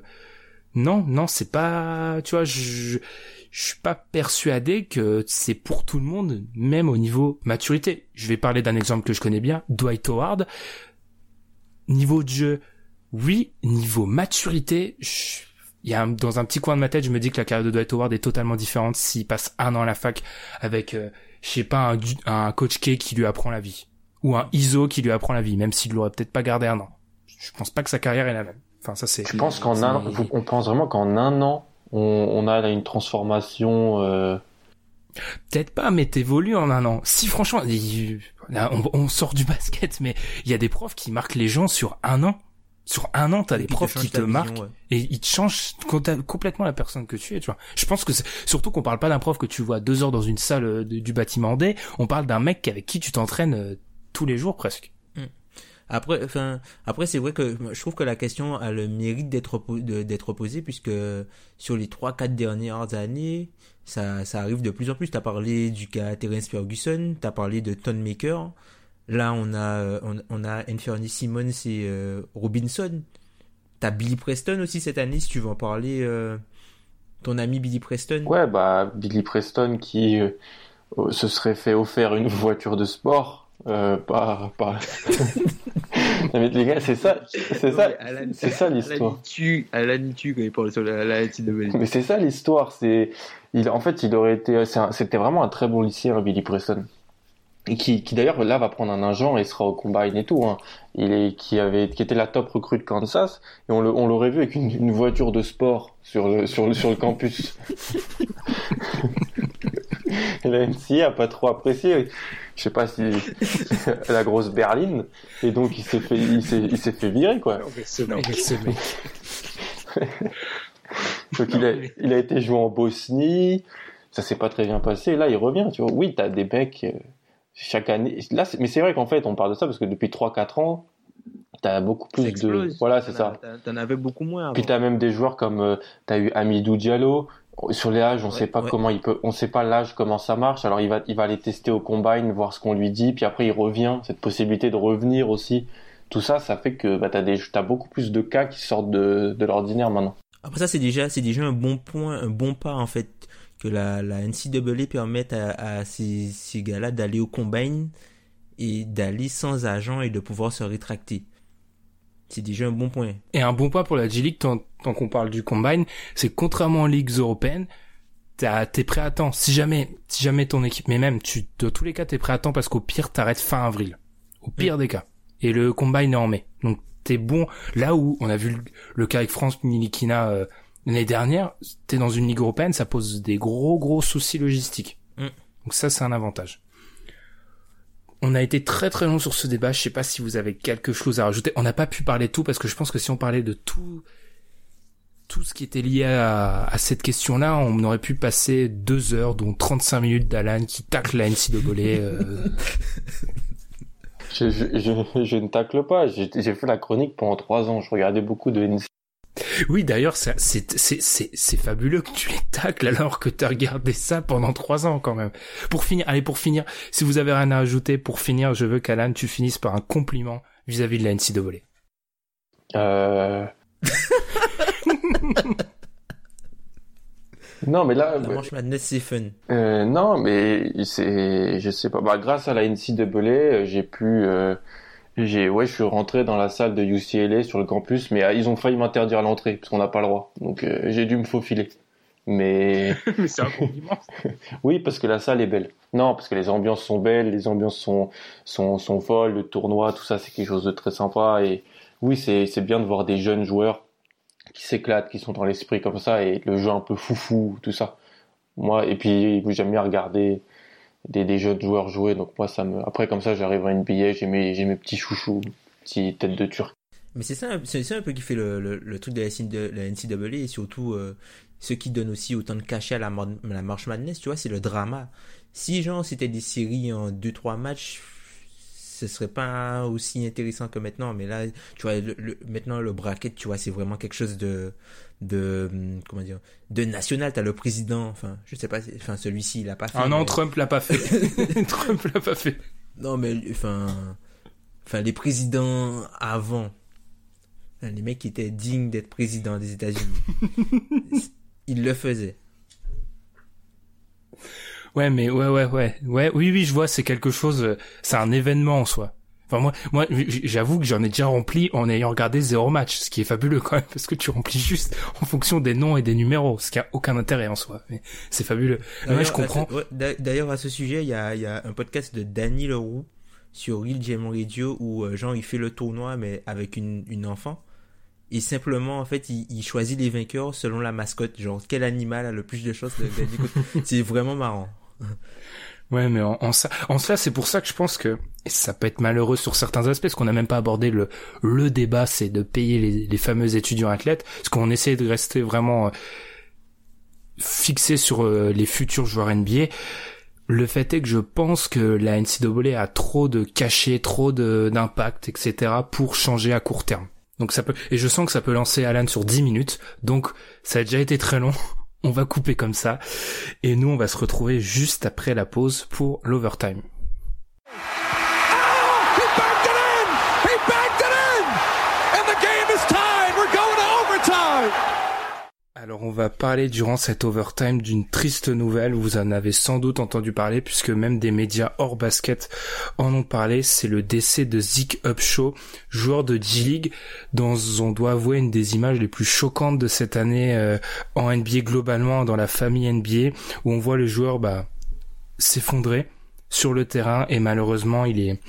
non non c'est pas, tu vois je je suis pas persuadé que c'est pour tout le monde, même au niveau maturité. Je vais parler d'un exemple que je connais bien, Dwight Howard. Niveau de jeu, oui. Niveau maturité, je il y a dans un petit coin de ma tête, je me dis que la carrière de Dwight Howard est totalement différente s'il passe un an à la fac avec, euh, je sais pas, un, un coach K qui lui apprend la vie ou un ISO qui lui apprend la vie, même s'il l'aurait peut-être pas gardé un an. Je pense pas que sa carrière est la même. Enfin, ça c'est. Je pense qu'en un, on pense vraiment qu'en un an, on, on, a une transformation. Euh... Peut-être pas, mais t'évolues en un an. Si franchement, là, on, on sort du basket, mais il y a des profs qui marquent les gens sur un an sur un an, t'as des profs qui te marquent et ils te changent complètement la personne que tu es. Tu vois. Je pense que surtout qu'on parle pas d'un prof que tu vois deux heures dans une salle euh, du bâtiment D. On parle d'un mec avec qui tu t'entraînes euh, tous les jours presque. Après, enfin, après c'est vrai que je trouve que la question a le mérite d'être d'être posée puisque sur les trois quatre dernières années, ça ça arrive de plus en plus. T'as parlé du cas Terence Ferguson, t'as parlé de Ton Maker. Là, on a, on, a Anthony Simmons et euh, Robinson. T'as Billy Preston aussi cette année, si tu veux en parler. Euh, ton ami Billy Preston. Ouais, bah Billy Preston qui euh, se serait fait offrir une voiture de sport. Pas, pas... mais les gars, c'est ça, c'est ça, c'est ça l'histoire. À l'anitu quand il parle sur la, la de Mais c'est ça l'histoire, c'est, il, en fait, il aurait été, c'était vraiment un très bon lycéen, Billy Preston et qui, qui d'ailleurs là va prendre un agent et sera au combine et tout. Hein. Il est qui avait qui était la top recrue de Kansas et on on l'aurait vu avec une, une, voiture de sport sur le sur le sur le campus. la NCA a pas trop apprécié. Je sais pas si la grosse berline et donc il s'est fait il s'est il s'est fait virer quoi. donc il a il a été joué en Bosnie. Ça s'est pas très bien passé. Là, il revient, tu vois. Oui, t'as des mecs, euh, chaque année. Là, mais c'est vrai qu'en fait, on parle de ça parce que depuis 3-4 ans, t'as beaucoup plus de. Voilà, c'est ça. T'en avais beaucoup moins. Avant. Puis t'as même des joueurs comme euh, t'as eu Amidou Diallo. Sur les âges, on sait pas comment il peut, on sait pas l'âge comment ça marche. Alors il va, il va aller tester au combine, voir ce qu'on lui dit, puis après il revient. Cette possibilité de revenir aussi, tout ça, ça fait que bah, t'as des, t'as beaucoup plus de cas qui sortent de, de l'ordinaire maintenant. Après ça, c'est déjà, c'est déjà un bon point, un bon pas en fait que la, la NCAA permette à, à ces, ces gars-là d'aller au combine et d'aller sans agent et de pouvoir se rétracter. C'est déjà un bon point. Et un bon point pour la G-League, tant, tant qu'on parle du combine, c'est contrairement aux ligues européennes, t'es prêt à temps. Si jamais, si jamais ton équipe, mais même, tu, dans tous les cas, t'es prêt à temps parce qu'au pire, t'arrêtes fin avril. Au pire des cas. Et le combine est en mai. Donc, t'es bon. Là où on a vu le, cas avec France Nilikina euh, L'année dernière, t'es dans une ligue européenne, ça pose des gros gros soucis logistiques. Mm. Donc ça, c'est un avantage. On a été très très long sur ce débat. Je sais pas si vous avez quelque chose à rajouter. On n'a pas pu parler de tout parce que je pense que si on parlait de tout, tout ce qui était lié à, à cette question-là, on aurait pu passer deux heures, dont 35 minutes d'Alan qui tacle la NCAA. Euh... je, je, je, je, ne tacle pas. J'ai fait la chronique pendant trois ans. Je regardais beaucoup de NCAA oui, d'ailleurs, c'est fabuleux que tu les tacles alors que tu as regardé ça pendant trois ans quand même. Pour finir, allez, pour finir, si vous avez rien à ajouter, pour finir, je veux qu'Alan, tu finisses par un compliment vis-à-vis de la NCAA. Euh... non, mais là... c'est fun. Euh, non, mais c'est... Je sais pas. Bah, grâce à la NCAA, j'ai pu... Euh j'ai, ouais, je suis rentré dans la salle de UCLA sur le campus, mais ah, ils ont failli m'interdire l'entrée parce qu'on n'a pas le droit. Donc euh, j'ai dû me faufiler. Mais, mais c'est un compliment. oui, parce que la salle est belle. Non, parce que les ambiances sont belles, les ambiances sont sont, sont folles, le tournoi, tout ça, c'est quelque chose de très sympa. Et oui, c'est c'est bien de voir des jeunes joueurs qui s'éclatent, qui sont dans l'esprit comme ça, et le jeu un peu foufou, tout ça. Moi, et puis j'aime bien regarder des, des jeunes joueurs jouer. Donc moi, ça me. Après, comme ça, j'arrive à NBA, j'ai mes, j'ai mes petits chouchous. Petite tête de turc. Mais c'est ça, c'est ça un peu qui fait le, le, le truc de la, NCAA et surtout euh, ce qui donne aussi autant de cachet à la, la marche madness, tu vois, c'est le drama. Si genre c'était des séries en 2-3 matchs, ce serait pas aussi intéressant que maintenant. Mais là, tu vois, le- maintenant le bracket, tu vois, c'est vraiment quelque chose de de hum, comment dire de national. T'as le président, enfin, je sais pas, enfin celui-ci il a pas fait. Ah non, mais- Trump l'a pas fait. Trump l'a pas fait. Non, mais enfin, enfin les présidents avant, les mecs qui étaient dignes d'être présidents des États-Unis, ils le faisaient. Ouais, mais ouais, ouais, ouais, ouais, oui, oui, je vois, c'est quelque chose, euh, c'est un événement en soi. Enfin moi, moi, j'avoue que j'en ai déjà rempli en ayant regardé zéro match, ce qui est fabuleux quand même, parce que tu remplis juste en fonction des noms et des numéros, ce qui a aucun intérêt en soi. Mais c'est fabuleux. Mais je D'ailleurs, comprends. D'ailleurs, à ce sujet, il y a, il y a un podcast de Danny Leroux sur Real Gem Radio où euh, genre il fait le tournoi mais avec une, une enfant. Et simplement, en fait, il, il choisit les vainqueurs selon la mascotte. Genre, quel animal a le plus de chances de gagner? C'est vraiment marrant. Ouais, mais en, en en cela, c'est pour ça que je pense que ça peut être malheureux sur certains aspects, parce qu'on n'a même pas abordé le le débat, c'est de payer les, fameux étudiants athlètes, parce qu'on essaie de rester vraiment euh, fixé sur euh, les futurs joueurs NBA. Le fait est que je pense que la NCAA a trop de cachets, trop d'impact, etc. pour changer à court terme. Donc ça peut, et je sens que ça peut lancer Alan sur 10 minutes. Donc ça a déjà été très long. On va couper comme ça. Et nous, on va se retrouver juste après la pause pour l'overtime. Alors on va parler durant cet overtime d'une triste nouvelle, vous en avez sans doute entendu parler puisque même des médias hors basket en ont parlé, c'est le décès de Zeke Upshaw, joueur de G-League, dont on doit avouer une des images les plus choquantes de cette année euh, en NBA globalement, dans la famille NBA, où on voit le joueur bah, s'effondrer sur le terrain. Et malheureusement il est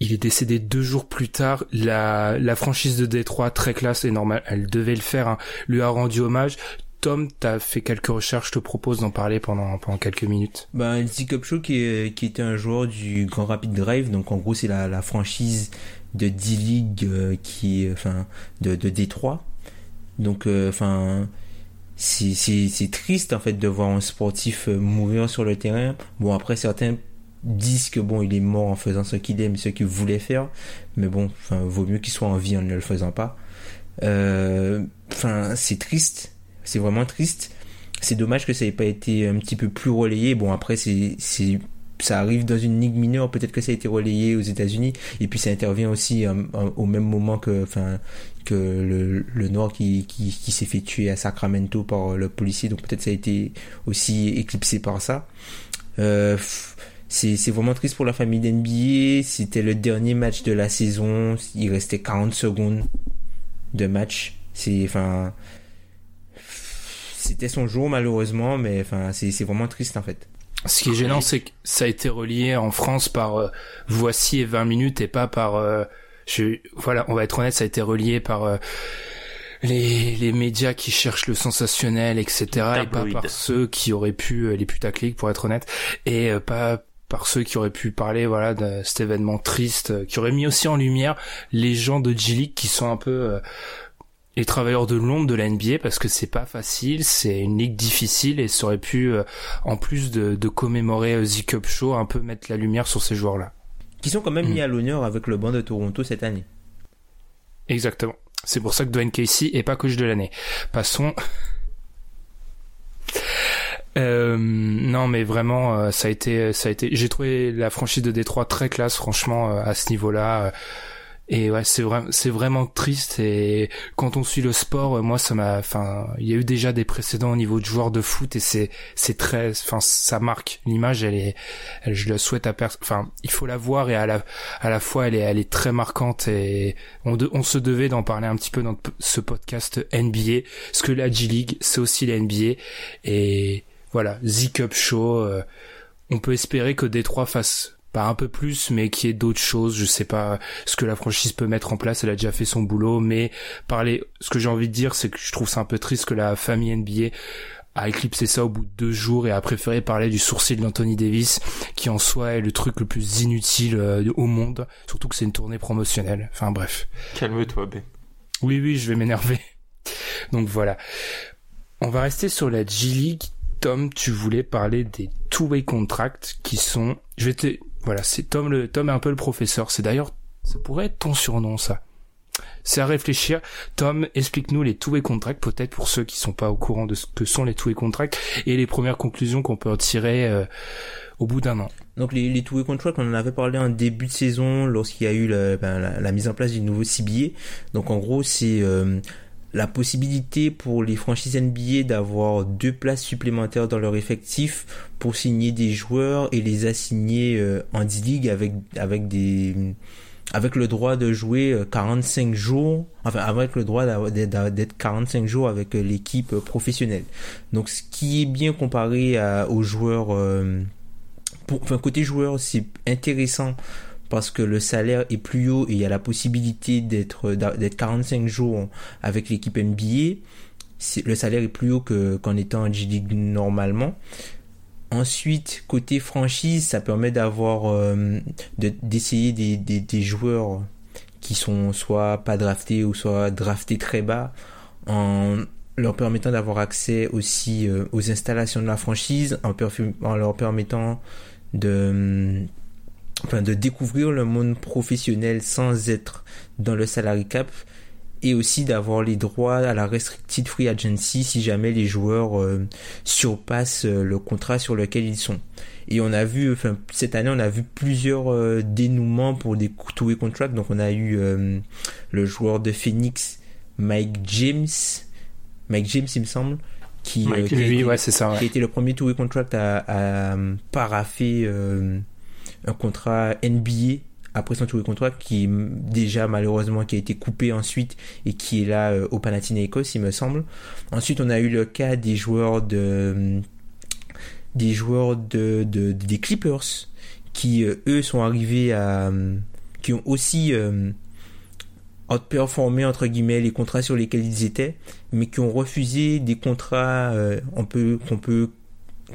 il est décédé deux jours plus tard. La, la franchise de Détroit, très classe et normal, elle devait le faire, hein, lui a rendu hommage. Tom, t'as fait quelques recherches, je te propose d'en parler pendant, pendant quelques minutes. Ben, Zeke Upshaw qui, qui était un joueur du Grand Rapid Drive, donc en gros c'est la, la franchise de D-League euh, qui, enfin, de, de Détroit. Donc, euh, enfin, c'est, c'est triste en fait de voir un sportif euh, mourir sur le terrain. Bon après certains disent que bon il est mort en faisant ce qu'il aime, ce qu'il voulait faire, mais bon, enfin vaut mieux qu'il soit en vie en ne le faisant pas. Euh, Enfin c'est triste, c'est vraiment triste. C'est dommage que ça ait pas été un petit peu plus relayé. Bon après c'est ça arrive dans une ligue mineure, peut-être que ça a été relayé aux États-Unis et puis ça intervient aussi euh, euh, au même moment que enfin que le, Nord qui, qui, s'est fait tuer à Sacramento par le policier donc peut-être ça a été aussi éclipsé par ça. Euh, c'est c'est vraiment triste pour la famille d'NBA. C'était le dernier match de la saison. Il restait 40 secondes de match. C'est enfin c'était son jour malheureusement, mais enfin c'est c'est vraiment triste en fait. Ce qui est gênant, c'est que ça a été relié en France par euh, Voici et 20 minutes et pas par... euh, je, voilà, on va être honnête, ça a été relié par... euh, les, les médias qui cherchent le sensationnel, etc. et pas par ceux qui auraient pu, euh, les putaclics pour être honnête, et euh, pas par ceux qui auraient pu parler voilà de cet événement triste, euh, qui aurait mis aussi en lumière les gens de G-League qui sont un peu euh, les travailleurs de l'ombre de la NBA parce que c'est pas facile, c'est une ligue difficile et ça aurait pu, euh, en plus de, de commémorer euh, The Cup Show, un peu mettre la lumière sur ces joueurs-là. Qui sont quand même Mm. mis à l'honneur avec le banc de Toronto cette année. Exactement. C'est pour ça que Dwayne Casey est pas coach de l'année. Passons. Euh, non, mais vraiment, euh, ça a été, ça a été. J'ai trouvé la franchise de Détroit très classe, franchement, euh, à ce niveau-là. euh, et ouais, c'est vraiment, c'est vraiment triste. Et quand on suit le sport, euh, moi, ça m'a. Enfin, il y a eu déjà des précédents au niveau de joueurs de foot, et c'est, c'est très. Enfin, ça marque. L'image, elle est. je le souhaite à personne. Enfin, il faut la voir et à la, à la fois, elle est, elle est très marquante. Et on, on se devait d'en parler un petit peu dans ce podcast NBA, parce que la G League, c'est aussi la NBA. Et voilà, Z Cup Show. euh, on peut espérer que Détroit fasse pas un peu plus, mais qu'il y ait d'autres choses. Je sais pas ce que la franchise peut mettre en place. Elle a déjà fait son boulot, mais parler. Ce que j'ai envie de dire, c'est que je trouve ça un peu triste que la famille NBA a éclipsé ça au bout de deux jours et a préféré parler du sourcil d'Anthony Davis, qui en soi est le truc le plus inutile euh, au monde, surtout que c'est une tournée promotionnelle. Enfin bref. Calme-toi, Ben. Oui, oui, je vais m'énerver. Donc voilà. On va rester sur la G-League. Tom, tu voulais parler des two-way contracts qui sont, je vais te, voilà, c'est Tom le, Tom est un peu le professeur. C'est d'ailleurs, ça pourrait être ton surnom, ça. C'est à réfléchir. Tom, explique-nous les two-way contracts, peut-être pour ceux qui sont pas au courant de ce que sont les two-way contracts et les premières conclusions qu'on peut en tirer euh, au bout d'un an. Donc les, les two-way contracts, on en avait parlé en début de saison lorsqu'il y a eu ben, la, la, mise en place du nouveau CBA. Donc en gros, c'est euh, la possibilité pour les franchises NBA d'avoir deux places supplémentaires dans leur effectif pour signer des joueurs et les assigner euh, en D-League avec, avec des avec le droit de jouer 45 jours, enfin avec le droit d'être 45 jours avec l'équipe professionnelle. Donc ce qui est bien comparé aux joueurs, euh, pour, enfin côté joueur c'est intéressant parce que le salaire est plus haut et il y a la possibilité d'être d'être 45 jours avec l'équipe NBA. Le salaire est plus haut que qu'en étant en G-League normalement. Ensuite, côté franchise, ça permet d'avoir euh, d'essayer des, des, des, joueurs qui sont soit pas draftés ou soit draftés très bas en leur permettant d'avoir accès aussi euh, aux installations de la franchise, en leur permettant de enfin de découvrir le monde professionnel sans être dans le salary cap et aussi d'avoir les droits à la restricted free agency si jamais les joueurs euh, surpassent euh, le contrat sur lequel ils sont. Et on a vu, enfin cette année, on a vu plusieurs euh, dénouements pour des two-way contracts. Donc on a eu le joueur de Phoenix, Mike James, Mike James il me semble, qui, Mike, qui, a, été, ouais, c'est ça, ouais. qui a été le premier two-way contract à, à paraffer un contrat NBA après son tour de contrat qui est déjà malheureusement qui a été coupé ensuite et qui est là euh, au Panathinaikos il me semble. Ensuite on a eu le cas des joueurs de des joueurs de, de des Clippers qui euh, eux sont arrivés à qui ont aussi euh, outperformé entre guillemets les contrats sur lesquels ils étaient mais qui ont refusé des contrats euh, on peut qu'on peut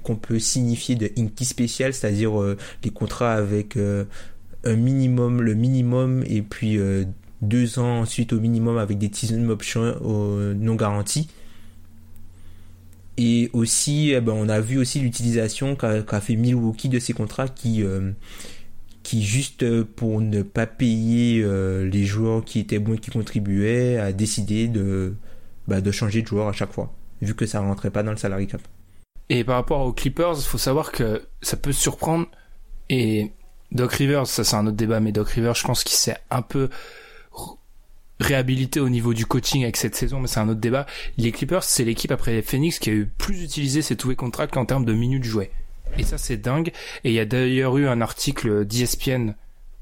qu'on peut signifier de inky spécial c'est-à-dire euh, des contrats avec euh, un minimum, le minimum, et puis euh, deux ans ensuite au minimum avec des team options euh, non garanties. Et aussi, eh ben, on a vu aussi l'utilisation qu'a qu fait Milwaukee de ces contrats qui, euh, qui juste pour ne pas payer euh, les joueurs qui étaient bons et qui contribuaient, a décidé de, bah, de changer de joueur à chaque fois, vu que ça rentrait pas dans le salary cap. Et par rapport aux Clippers, il faut savoir que ça peut surprendre et Doc Rivers, ça c'est un autre débat, mais Doc Rivers, je pense qu'il s'est un peu réhabilité au niveau du coaching avec cette saison, mais c'est un autre débat. Les Clippers, c'est l'équipe après Phoenix qui a eu plus utilisé ses two-way contracts en termes de minutes jouées. Et ça, c'est dingue. Et il y a d'ailleurs eu un article d'ESPN,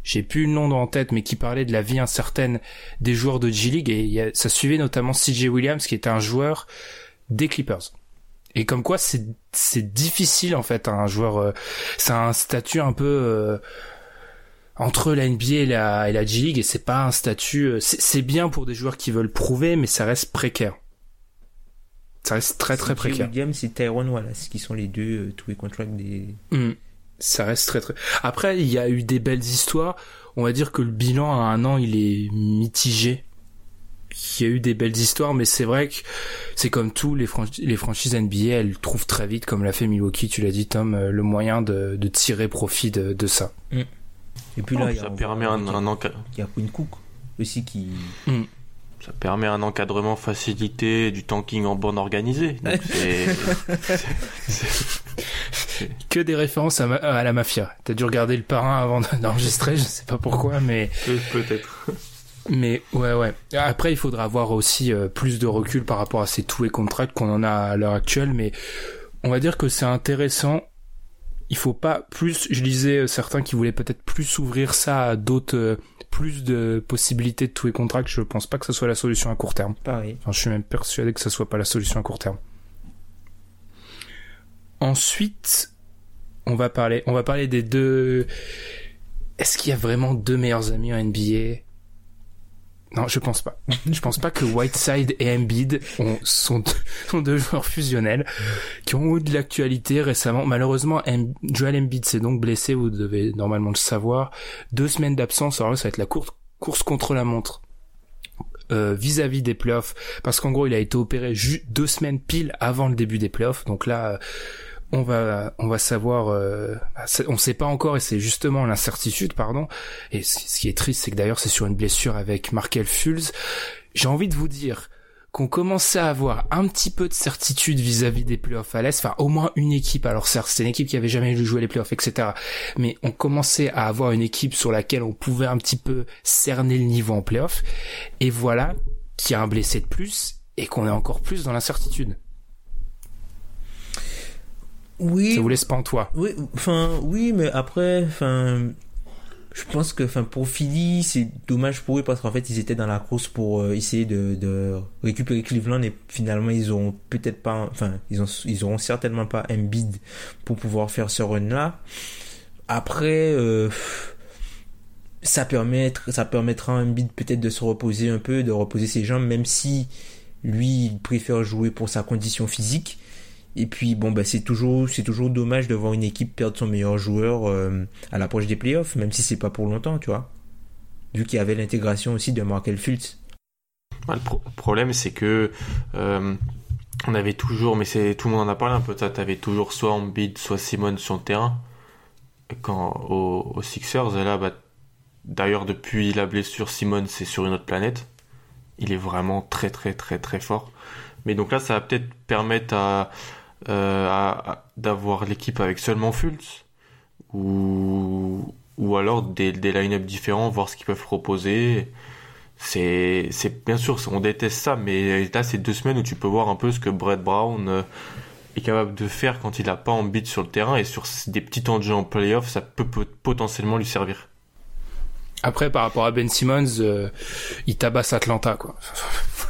j'ai plus le nom en tête, mais qui parlait de la vie incertaine des joueurs de G-League, et ça suivait notamment CJ Williams, qui était un joueur des Clippers. Et comme quoi c'est c'est difficile en fait un joueur euh, c'est un statut un peu euh, entre la NBA et la, et la G League et c'est pas un statut euh, c'est bien pour des joueurs qui veulent prouver mais ça reste précaire. Ça reste très très précaire. Williams et Tyrone Wallace qui sont les deux tous les contrats des mmh. Ça reste très très Après il y a eu des belles histoires, on va dire que le bilan à un an il est mitigé il y a eu des belles histoires, mais c'est vrai que c'est comme tout, les, franch les franchises NBA, elles trouvent très vite, comme l'a fait Milwaukee, tu l'as dit Tom, euh, le moyen de, de tirer profit de, de ça. Mm. Et puis là, oh, il ça y a, permet un, un encadrement. Il y a Quinn Cook aussi qui. Mm. Ça permet un encadrement facilité, du tanking en bonne organisé. Donc que des références à, ma à la mafia. T'as dû regarder le parrain avant d'enregistrer, je sais pas pourquoi, mais. Peut-être. Mais ouais ouais. Après il faudra avoir aussi euh, plus de recul par rapport à ces tous les contrats qu'on en a à l'heure actuelle, mais on va dire que c'est intéressant. Il faut pas plus. Je lisais euh, certains qui voulaient peut-être plus ouvrir ça à d'autres, euh, plus de possibilités de tous les contrats. Je pense pas que ce soit la solution à court terme. Pareil. Enfin, je suis même persuadé que ce soit pas la solution à court terme. Ensuite, on va parler, on va parler des deux. Est-ce qu'il y a vraiment deux meilleurs amis en NBA? Non, je pense pas. Je pense pas que Whiteside et Embiid ont, sont, sont deux joueurs fusionnels qui ont eu de l'actualité récemment. Malheureusement, em, Joel Embiid s'est donc blessé, vous devez normalement le savoir. Deux semaines d'absence, alors là, ça va être la course, course contre la montre euh, vis-à-vis des playoffs, parce qu'en gros, il a été opéré deux semaines pile avant le début des playoffs. Donc là, on va on va savoir euh, on sait pas encore et c'est justement l'incertitude pardon et ce qui est triste c'est que d'ailleurs c'est sur une blessure avec Markel Fulz j'ai envie de vous dire qu'on commençait à avoir un petit peu de certitude vis-à-vis des playoffs à l'Est, enfin au moins une équipe, alors certes c'est une équipe qui avait jamais joué les playoffs, etc. Mais on commençait à avoir une équipe sur laquelle on pouvait un petit peu cerner le niveau en playoffs, et voilà qu'il y a un blessé de plus et qu'on est encore plus dans l'incertitude. Oui. Ça vous laisse pas en toi. Oui, enfin, oui, mais après, enfin, je pense que, enfin, pour Philly, c'est dommage pour eux parce qu'en fait, ils étaient dans la course pour euh, essayer de, de récupérer Cleveland et finalement, ils ont peut-être pas, enfin, ils ont, ils auront certainement pas un bid pour pouvoir faire ce run-là. Après, euh, ça permet, ça permettra à un bid peut-être de se reposer un peu, de reposer ses jambes, même si lui, il préfère jouer pour sa condition physique. Et puis bon bah c'est toujours c'est toujours dommage de voir une équipe perdre son meilleur joueur euh, à l'approche des playoffs, même si c'est pas pour longtemps, tu vois. Vu qu'il y avait l'intégration aussi de Markel Fultz. le problème c'est que euh, on avait toujours, mais c'est tout le monde en a parlé un peu. Tu avais toujours soit Embiid, soit Simon sur le terrain quand aux, Sixers. Là, bah, d'ailleurs depuis la blessure, Simon c'est sur une autre planète. Il est vraiment très très très très fort. Mais donc là, ça va peut-être permettre à d'avoir l'équipe avec seulement Fultz ou, ou alors des, des line-up différents, voir ce qu'ils peuvent proposer. C'est, c'est bien sûr, on déteste ça, mais là, c'est deux semaines où tu peux voir un peu ce que Brett Brown euh, est capable de faire quand il n'a pas en beat sur le terrain et sur des petits temps de jeu en playoff, ça peut, potentiellement lui servir. Après, par rapport à Ben Simmons, euh, il tabasse Atlanta, quoi.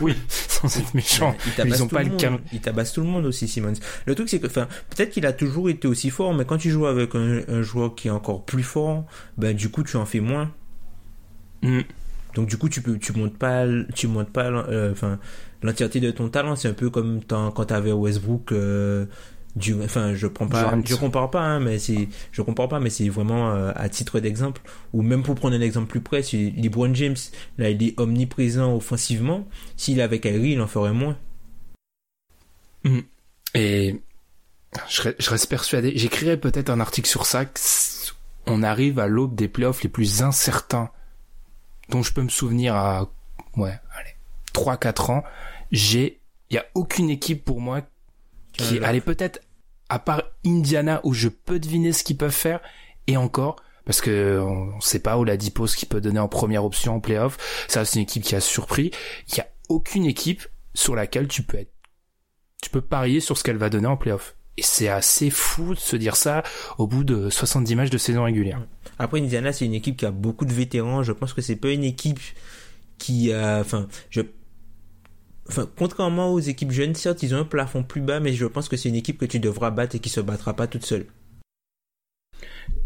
Oui, sans être méchant. Ils ont pas le, Il tabasse tout le monde aussi, Simmons. Le truc, c'est que, enfin, peut-être qu'il a toujours été aussi fort, mais quand tu joues avec un, joueur qui est encore plus fort, ben, du coup, tu en fais moins. Mm. Donc, du coup, tu peux, tu montes pas, tu montes pas, euh, enfin, l'entièreté de ton talent. C'est un peu comme quand t'avais Westbrook, euh, du enfin je prends pas je compare pas hein, mais c'est je compare pas mais c'est vraiment euh, à titre d'exemple ou même pour prendre un exemple plus près si LeBron James. Là il est omniprésent offensivement. S'il avait Kyrie il en ferait moins. Mm. et je, je reste persuadé j'écrirais peut-être un article sur ça on arrive à l'aube des playoffs les plus incertains dont je peux me souvenir à ouais allez 3 4 ans. J'ai il y a aucune équipe pour moi qui allez peut-être à part Indiana où je peux deviner ce qu'ils peuvent faire et encore parce que on sait pas où la dipose qui peut donner en première option en playoff. Ça c'est une équipe qui a surpris. Il y a aucune équipe sur laquelle tu peux être tu peux parier sur ce qu'elle va donner en playoff. Et c'est assez fou de se dire ça au bout de 70 matchs de saison régulière. Après Indiana, c'est une équipe qui a beaucoup de vétérans. Je pense que c'est pas une équipe qui a, enfin, je Enfin, contrairement aux équipes jeunes, certes, ils ont un plafond plus bas, mais je pense que c'est une équipe que tu devras battre et qui se battra pas toute seule.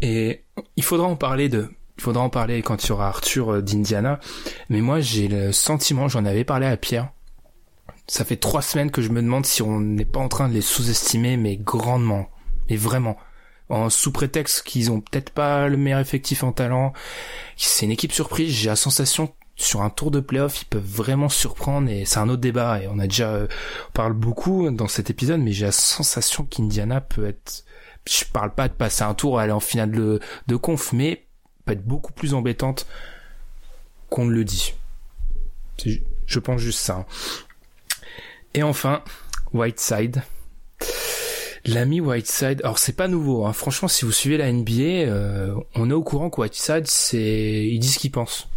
Et il faudra en parler de, il faudra en parler quand il y aura Arthur euh, d'Indiana. Mais moi, j'ai le sentiment, j'en avais parlé à Pierre. Ça fait trois semaines que je me demande si on n'est pas en train de les sous-estimer, mais grandement. Mais vraiment. En sous prétexte qu'ils ont peut-être pas le meilleur effectif en talent. C'est une équipe surprise. J'ai la sensation sur un tour de playoff, ils peuvent vraiment surprendre et c'est un autre débat et on a déjà euh, parle beaucoup dans cet épisode, mais j'ai la sensation qu'Indiana peut être, je parle pas de passer un tour, aller en finale de, de conf, mais peut être beaucoup plus embêtante qu'on ne le dit. Je pense juste ça. Et enfin, Whiteside. L'ami Whiteside, alors c'est pas nouveau, hein. franchement si vous suivez la NBA, euh, on est au courant que Whiteside c'est, il dit ce qu'il pense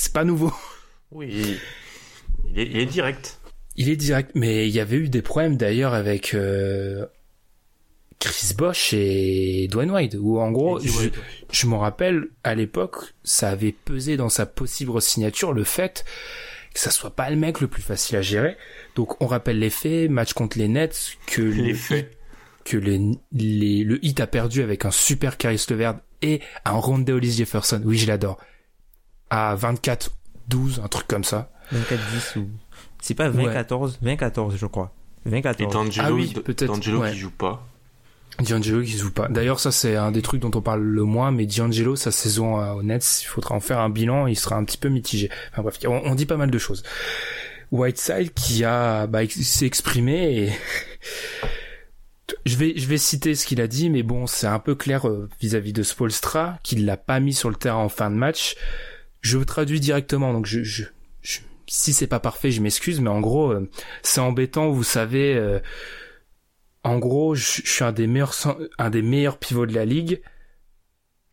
c'est pas nouveau. Oui, il est, direct. Il est direct, mais il y avait eu des problèmes d'ailleurs avec euh, Chris Bosch et Dwayne Wade, où en gros, je, je m'en rappelle, à l'époque, ça avait pesé dans sa possible signature le fait que ça soit pas le mec le plus facile à gérer. Donc on rappelle les faits, match contre les Nets, que les faits. que les, les, le hit a perdu avec un super Caris Levert et un Ronde Hollis Jefferson. Oui, je l'adore à 24 24-12, un truc comme ça. 24-10 ou. C'est pas 20-14 20-14, je crois. 20-14. Et D'Angelo, Ah oui, peut-être, D'Angelo ouais. qui joue pas. D'Angelo qui joue pas. D'ailleurs, ça c'est un des trucs dont on parle le moins, mais D'Angelo, sa saison euh, aux Nets, il faudra en faire un bilan, il sera un petit peu mitigé. Enfin bref, on, on dit pas mal de choses. Whiteside qui a bah, ex- s'est exprimé et je vais je vais citer ce qu'il a dit, mais bon, c'est un peu clair euh, vis-à-vis de Spolstra qu'il l'a pas mis sur le terrain en fin de match. Je traduis directement, donc je, je, je- si c'est pas parfait, je m'excuse, mais en gros, euh, c'est embêtant, vous savez. euh, en gros, je, suis un des meilleurs un des meilleurs pivots de la ligue.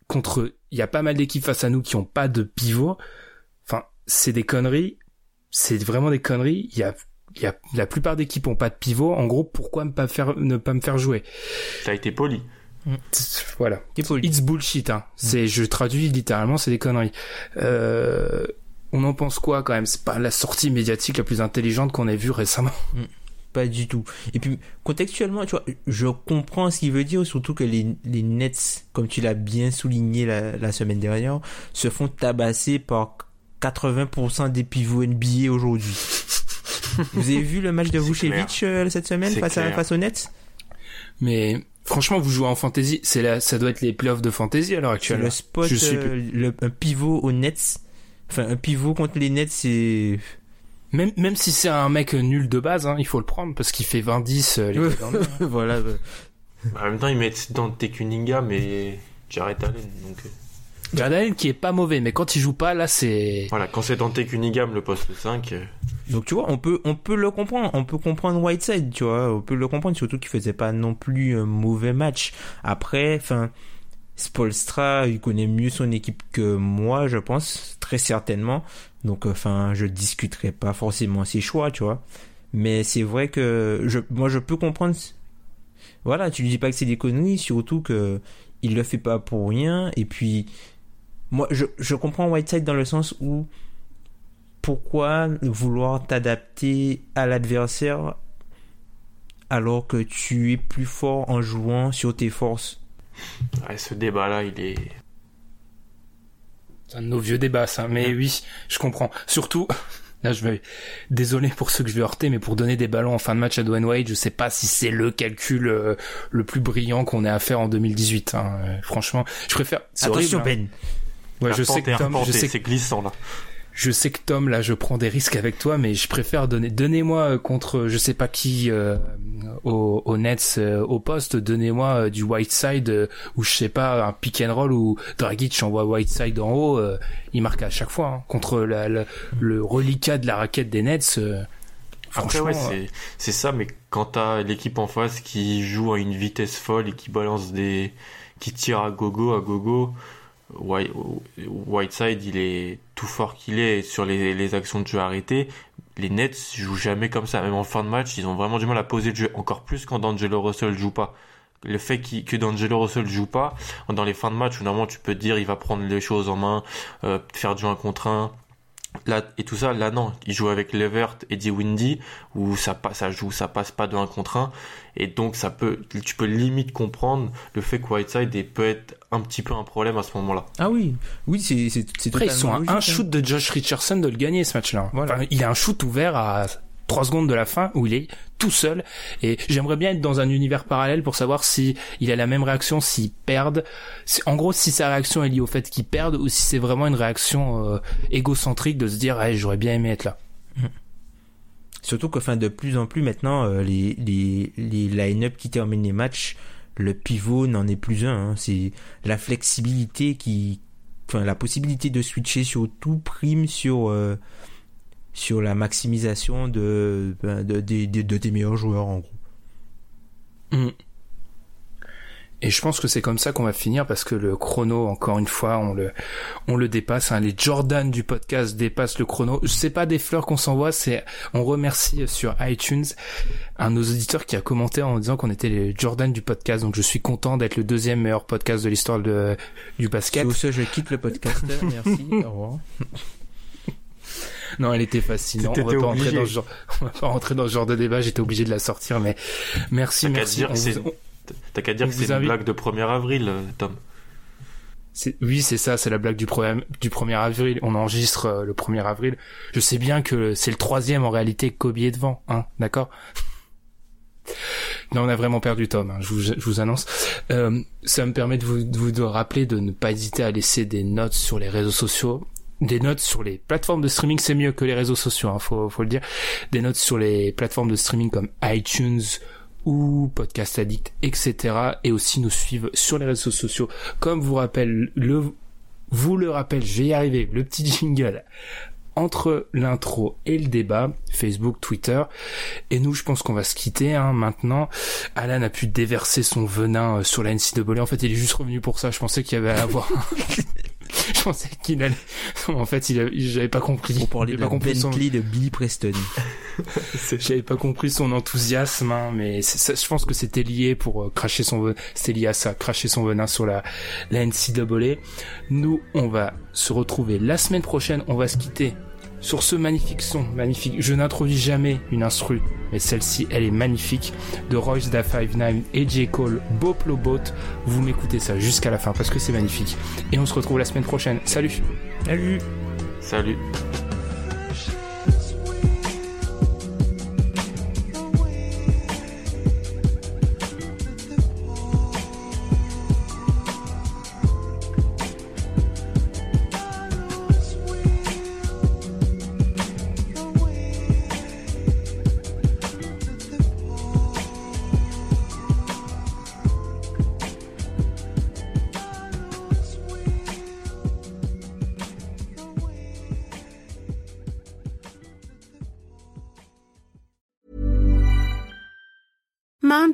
Contre, il y a pas mal d'équipes face à nous qui ont pas de pivot. Enfin, c'est des conneries. C'est vraiment des conneries. Il y a, il y a la plupart d'équipes ont pas de pivot. En gros, pourquoi ne pas faire ne pas me faire jouer? A été poli. Voilà. T'es poli. It's bullshit. Hein. C'est, je traduis littéralement, c'est des conneries. Euh, on en pense quoi quand même? C'est pas la sortie médiatique la plus intelligente qu'on ait vue récemment. Pas du tout. Et puis, contextuellement, tu vois, je comprends ce qu'il veut dire, surtout que les, les Nets, comme tu l'as bien souligné la, la semaine dernière, se font tabasser par 80% des pivots NBA aujourd'hui. Vous avez vu le match de Vucevic euh, cette semaine face, à, face aux Nets? Mais franchement, vous jouez en fantasy, c'est là, ça doit être les playoffs de fantasy à l'heure actuelle. le spot, Je suis euh, le, un pivot aux Nets. Enfin, un pivot contre les Nets, c'est... Même, même si c'est un mec nul de base, hein, il faut le prendre parce qu'il fait 20-10 euh, les Ouais. voilà. euh. En même temps, ils mettent dans Kuninga, mais Jared Allen. Donc, euh, Jared Allen qui est pas mauvais, mais quand il joue pas, là, c'est... voilà, quand c'est dans Cunningham, le poste 5, euh, Donc tu vois, on peut on peut le comprendre, on peut comprendre Whiteside, tu vois, on peut le comprendre surtout qu'il faisait pas non plus un mauvais match. Après, enfin Spolstra, il connaît mieux son équipe que moi, je pense, très certainement. Donc enfin, je discuterai pas forcément ses choix, tu vois. Mais c'est vrai que je moi je peux comprendre voilà, tu lui dis pas que c'est des conneries, surtout que il le fait pas pour rien et puis moi je je comprends Whiteside dans le sens où pourquoi vouloir t'adapter à l'adversaire alors que tu es plus fort en jouant sur tes forces? Ouais, ce débat-là, il est. C'est un de nos vieux débats, ça. Mais oui, je comprends. Surtout, là, je vais, désolé pour ceux que je vais heurter, mais pour donner des ballons en fin de match à Dwayne Wade, je sais pas si c'est le calcul euh, le plus brillant qu'on ait à faire en 2018. Hein. Euh, franchement, je préfère. Attention horrible, hein. Ouais, je sais Arpenté, que Tom, je sais que c'est glissant là. Je sais que Tom, là, je prends des risques avec toi, mais je préfère donner. Donnez-moi euh, contre, je sais pas qui, euh, au, au Nets, euh, au poste, donnez-moi euh, du Whiteside euh, ou je sais pas un pick and roll où Dragic envoie Whiteside en haut, euh, il marque à chaque fois hein, contre la, la- le reliquat de la raquette des Nets. euh, Après, ouais, euh, c'est, ça, mais quand t'as l'équipe en face qui joue à une vitesse folle et qui balance des. qui tire à gogo, à gogo, Whiteside, il est tout fort qu'il est sur les, les actions de jeu arrêtées. Les Nets jouent jamais comme ça. Même en fin de match, ils ont vraiment du mal à poser le jeu. Encore plus quand D'Angelo Russell joue pas. Le fait que D'Angelo Russell joue pas, dans les fins de match, où normalement tu peux te dire il va prendre les choses en main, euh, faire du 1 contre 1, Là, et tout ça, là non, il joue avec Levert et Eddie Windy où ça passe, ça joue, ça passe pas de 1 contre 1 et donc ça peut, tu peux limite comprendre le fait que Whiteside peut être un petit peu un problème à ce moment-là. Ah oui, oui, c'est Après, ils sont à un hein. shoot de Josh Richardson de le gagner ce match-là. Voilà. Enfin, il a un shoot ouvert à 3 secondes de la fin où il est tout seul. Et j'aimerais bien être dans un univers parallèle pour savoir si il a la même réaction s'ils perdent. Si- En gros, si sa réaction est liée au fait qu'ils perdent ou si c'est vraiment une réaction euh, égocentrique de se dire, j'aurais bien aimé être là. Surtout que, enfin, de plus en plus maintenant, euh, les, les, les line-up qui terminent les matchs, le pivot n'en est plus un. hein. C'est la flexibilité qui, enfin, la possibilité de switcher sur tout prime sur, euh, sur la maximisation de, ben, de, de, de- de tes meilleurs joueurs, en gros. Mm. Et je pense que c'est comme ça qu'on va finir parce que le chrono, encore une fois, on le, on le dépasse. hein. Les Jordan du podcast dépassent le chrono. C'est pas des fleurs qu'on s'envoie, c'est, on remercie sur iTunes un de nos auditeurs qui a commenté en disant qu'on était les Jordan du podcast. Donc je suis content d'être le deuxième meilleur podcast de l'histoire de, du basket. Sur ce, je quitte le podcast. Merci. Au revoir. Non, elle était fascinante. On va pas rentrer dans ce genre, on va pas rentrer dans ce genre de débat. J'étais obligé de la sortir, mais merci, T'as qu'à merci. T'as qu'à dire que c'est une invite- blague de 1er avril, euh, Tom. Oui, c'est ça, c'est la blague du, premier du 1er avril. On enregistre euh, le 1er avril. Je sais bien que c'est le troisième en réalité, Kobe est devant, hein, d'accord? Non, on a vraiment perdu Tom, hein, je, vous, je vous annonce. Euh, ça me permet de vous, de vous de rappeler de ne pas hésiter à laisser des notes sur les réseaux sociaux. Des notes sur les plateformes de streaming, c'est mieux que les réseaux sociaux, hein, faut, faut le dire. Des notes sur les plateformes de streaming comme iTunes ou Podcast Addict, etc. Et aussi nous suivre sur les réseaux sociaux. Comme vous rappelle le, vous le rappelle, je vais y arriver, le petit jingle entre l'intro et le débat, Facebook, Twitter. Et nous, je pense qu'on va se quitter hein, maintenant. Alan a pu déverser son venin euh, sur la NCAA. En fait, il est juste revenu pour ça. Je pensais qu'il y avait à avoir... je pensais qu'il allait... En fait, il j'avais pas compris. Pour parler J'avais de pas compris son... Bentley de Billy Preston. J'avais pas compris son enthousiasme, hein, mais ça, je pense que c'était lié pour euh, cracher son venin, c'était lié à ça, cracher son venin sur la, la NCAA. Nous, on va se retrouver la semaine prochaine, on va se quitter sur ce magnifique son, magnifique. Je n'introduis jamais une instru, mais celle-ci, elle est magnifique, de Royce da 59 et J. Cole, Boplo Boat. Vous m'écoutez ça jusqu'à la fin parce que c'est magnifique. Et on se retrouve la semaine prochaine. Salut Salut Salut.